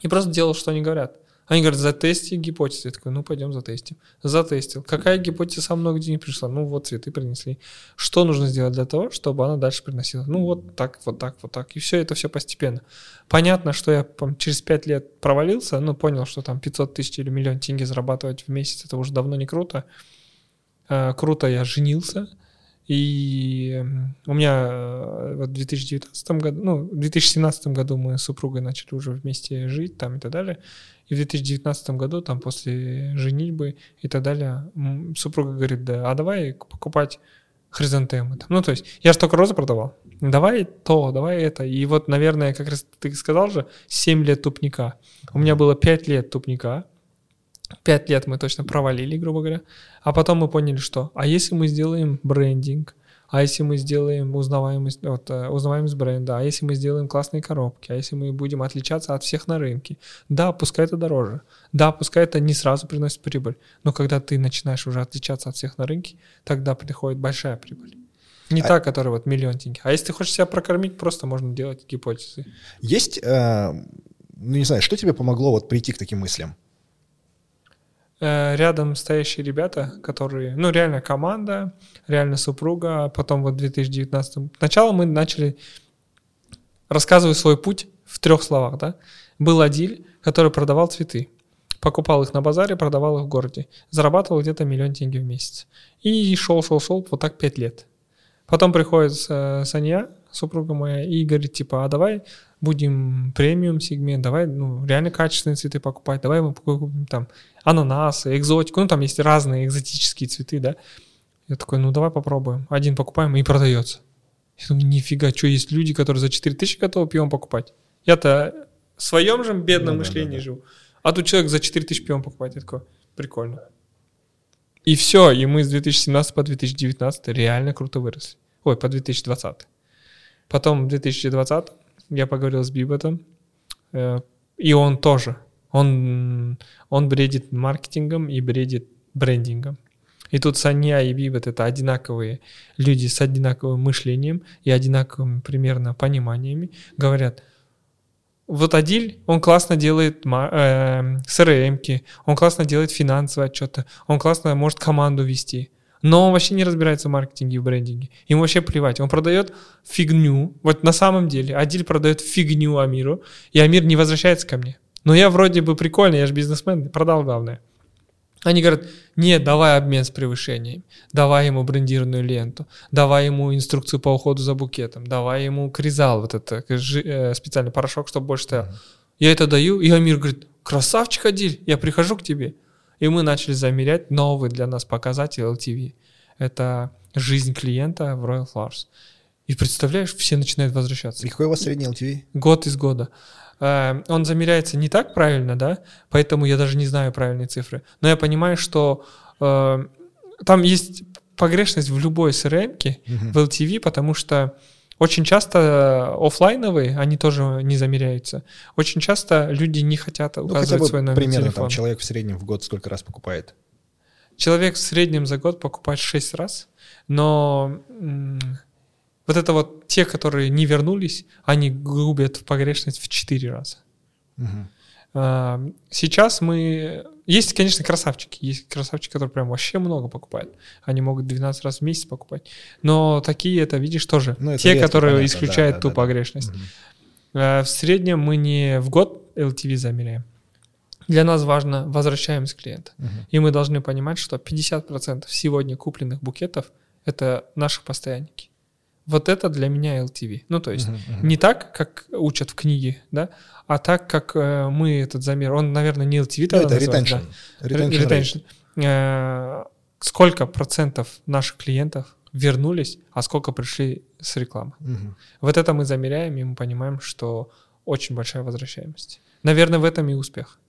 и просто делал, что они говорят. Они говорят, затести гипотезу. Я такой, ну пойдем затестим. Затестил. Какая гипотеза со мной где не пришла? Ну вот цветы принесли. Что нужно сделать для того, чтобы она дальше приносила? Ну вот так, вот так, вот так. И все это все постепенно. Понятно, что я через пять лет провалился, ну понял, что там 500 тысяч или миллион тенге зарабатывать в месяц, это уже давно не круто. А, круто я женился. И у меня э, в 2019 году, ну, в 2017 году мы с супругой начали уже вместе жить там и так далее. И в 2019 году, там, после женитьбы и так далее, супруга говорит, да, а давай покупать хризантемы. Там. Ну, то есть, я же только розы продавал. Давай то, давай это. И вот, наверное, как раз ты сказал же, 7 лет тупника. У меня было 5 лет тупника. 5 лет мы точно провалили, грубо говоря. А потом мы поняли, что, а если мы сделаем брендинг, а если мы сделаем узнаваемость, вот, э, узнаваемость бренда, а если мы сделаем классные коробки, а если мы будем отличаться от всех на рынке, да, пускай это дороже, да, пускай это не сразу приносит прибыль, но когда ты начинаешь уже отличаться от всех на рынке, тогда приходит большая прибыль. Не а... та, которая вот миллион денег. А если ты хочешь себя прокормить, просто можно делать гипотезы. Есть, э, ну не знаю, что тебе помогло вот прийти к таким мыслям? Э, рядом стоящие ребята, которые, ну, реально команда, реально супруга, потом вот в 2019 Сначала мы начали, рассказывать свой путь в трех словах, да. Был Адиль, который продавал цветы. Покупал их на базаре, продавал их в городе. Зарабатывал где-то миллион тенге в месяц. И шел, шел, шел вот так пять лет. Потом приходит э, Саня, супруга моя, и говорит, типа, а давай будем премиум сегмент, давай ну, реально качественные цветы покупать, давай мы покупим там ананасы, экзотику, ну там есть разные экзотические цветы, да. Я такой, ну давай попробуем. Один покупаем и продается. Я думаю, нифига, что есть люди, которые за 4 тысячи готовы пивом покупать. Я-то в своем же бедном ну, мышлении да, да, да. живу. А тут человек за 4 тысячи пивом покупает. Я такой, прикольно. И все, и мы с 2017 по 2019 реально круто выросли. Ой, по 2020. Потом в 2020 я поговорил с Биботом, э, и он тоже. Он, он бредит маркетингом и бредит брендингом. И тут Саня и Бибет — это одинаковые люди с одинаковым мышлением и одинаковыми примерно пониманиями. Говорят, вот Адиль, он классно делает э, CRM, он классно делает финансовые отчеты, он классно может команду вести — но он вообще не разбирается в маркетинге и в брендинге. Ему вообще плевать. Он продает фигню. Вот на самом деле Адиль продает фигню Амиру, и Амир не возвращается ко мне. Но я вроде бы прикольный, я же бизнесмен, продал главное. Они говорят, нет, давай обмен с превышением, давай ему брендированную ленту, давай ему инструкцию по уходу за букетом, давай ему кризал, вот это э, специальный порошок, чтобы больше стоял. Я это даю, и Амир говорит, красавчик Адиль, я прихожу к тебе. И мы начали замерять новый для нас показатель LTV. Это жизнь клиента в Royal Flowers. И представляешь, все начинают возвращаться. И какой у вас средний LTV? Год из года. Э, он замеряется не так правильно, да, поэтому я даже не знаю правильные цифры. Но я понимаю, что э, там есть погрешность в любой CRM, uh-huh. в LTV, потому что очень часто офлайновые, они тоже не замеряются. Очень часто люди не хотят ну, указывать ну, свой номер примерно телефона. там человек в среднем в год сколько раз покупает? Человек в среднем за год покупает 6 раз, но вот это вот те, которые не вернулись, они губят в погрешность в 4 раза. А, Сейчас мы... Есть, конечно, красавчики. Есть красавчики, которые прям вообще много покупают. Они могут 12 раз в месяц покупать. Но такие, это, видишь, тоже. Ну, это Те, редко, которые понятно, исключают да, да, ту да, погрешность. А, В среднем мы не в год LTV замеряем. Для нас важно возвращаемость клиента. Мгм. И мы должны понимать, что 50% сегодня купленных букетов — это наши постоянники. Вот это для меня LTV. Ну, то есть Мгм, мгм. не так, как учат в книге, да, а так, как э, мы этот замер. Он, наверное, не LTV Ну, тогда это retention. да. Retention. Э, Сколько процентов наших клиентов вернулись, а сколько пришли с рекламы. Мгм. Вот это мы замеряем, и мы понимаем, что очень большая возвращаемость. Наверное, в этом и успех.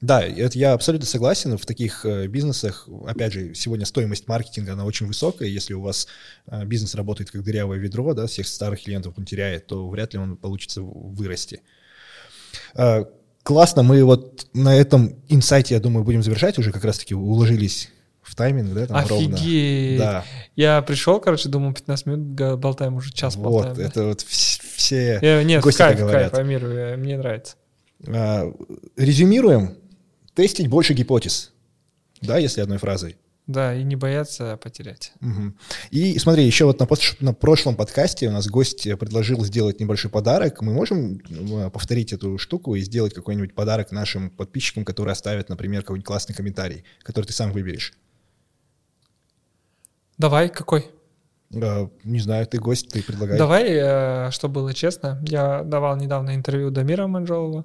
Да, это я абсолютно согласен. В таких э, бизнесах, опять же, сегодня стоимость маркетинга, она очень высокая. Если у вас э, бизнес работает как дырявое ведро, да, всех старых клиентов он теряет, то вряд ли он получится вырасти. Э, Классно, мы вот на этом инсайте, я думаю, будем завершать. Уже как раз-таки уложились в тайминг, да, там ровно. Офигеть! Да, Я пришел, короче, думал, 15 минут болтаем, уже час болтаем. вот, да. это вот вс- все... Э, Нет, гости кайф, говорят. кайф, Амир, э, мне нравится. Э, Резюмируем. Тестить больше гипотез. Да, если одной фразой. Да, и не бояться потерять. Мгм. И смотри, еще вот на, на прошлом подкасте у нас гость э, предложил сделать небольшой подарок. Мы можем э, повторить эту штуку и сделать какой-нибудь подарок нашим подписчикам, которые оставят, например, какой-нибудь классный комментарий, который ты сам выберешь. Давай, какой? Э, Не знаю, ты гость, ты предлагай. Давай, э, чтобы было честно, я давал недавно интервью Дамира Манжолова,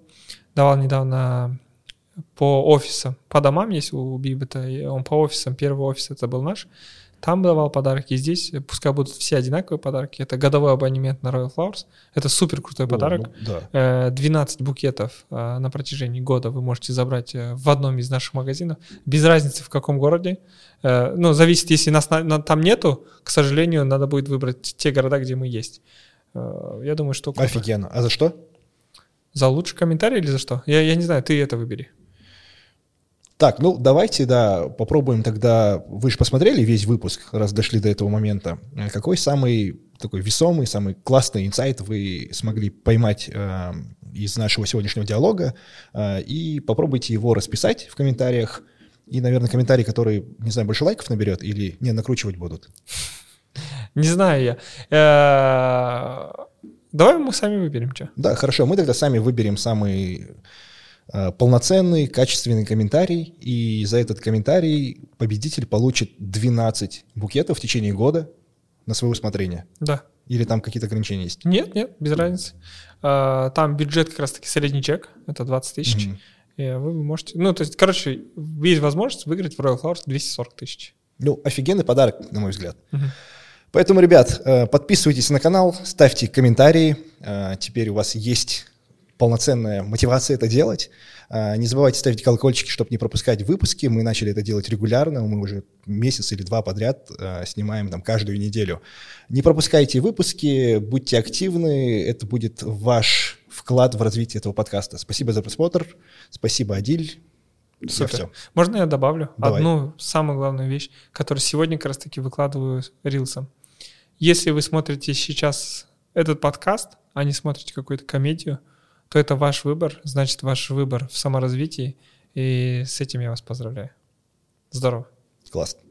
давал недавно по офисам, по домам есть у Бибета, он по офисам, первый офис это был наш, там давал подарки, здесь, э, пускай будут все одинаковые подарки, это годовой абонемент на Royal Flowers, это супер крутой О, подарок, ну, да. Э, 12 букетов э, на протяжении года вы можете забрать э, в одном из наших магазинов, без разницы в каком городе. Э, Ну, зависит, если нас на- на- там нету, к сожалению, надо будет выбрать те города, где мы есть. Э, Я думаю, что круто. Офигенно. А за что? За лучший комментарий или за что? Я, я не знаю, ты это выбери. Так, ну давайте, да, попробуем тогда. Вы же посмотрели весь выпуск, раз дошли до этого момента. Э, Какой самый такой весомый, самый классный инсайт вы смогли поймать э, из нашего сегодняшнего диалога? Э, и попробуйте его расписать в комментариях. И, наверное, комментарий, который, не знаю, больше лайков наберет или не накручивать будут. Не знаю я. Э, Давай мы сами выберем, что. Да, хорошо, мы тогда сами выберем самый полноценный, качественный комментарий, и за этот комментарий победитель получит 12 букетов в течение года на свое усмотрение. Да. Или там какие-то ограничения есть? Нет, нет, без разницы. Э, Там бюджет как раз-таки средний чек, это 20 тысяч. Мгм. И вы можете, ну, то есть, короче, есть возможность выиграть в Royal Flowers 240 тысяч. Ну, офигенный подарок, на мой взгляд. Мгм. Поэтому, ребят, э, подписывайтесь на канал, ставьте комментарии. Э, Теперь у вас есть полноценная мотивация это делать. Э, Не забывайте ставить колокольчики, чтобы не пропускать выпуски. Мы начали это делать регулярно. Мы уже месяц или два подряд э, снимаем там каждую неделю. Не пропускайте выпуски, будьте активны. Это будет ваш вклад в развитие этого подкаста. Спасибо за просмотр. Спасибо, Адиль. Супер. всё. Можно я добавлю Давай. одну самую главную вещь, которую сегодня как раз-таки выкладываю рилсом. Если вы смотрите сейчас этот подкаст, а не смотрите какую-то комедию, то это ваш выбор, значит ваш выбор в саморазвитии, и с этим я вас поздравляю. Здорово. Классно.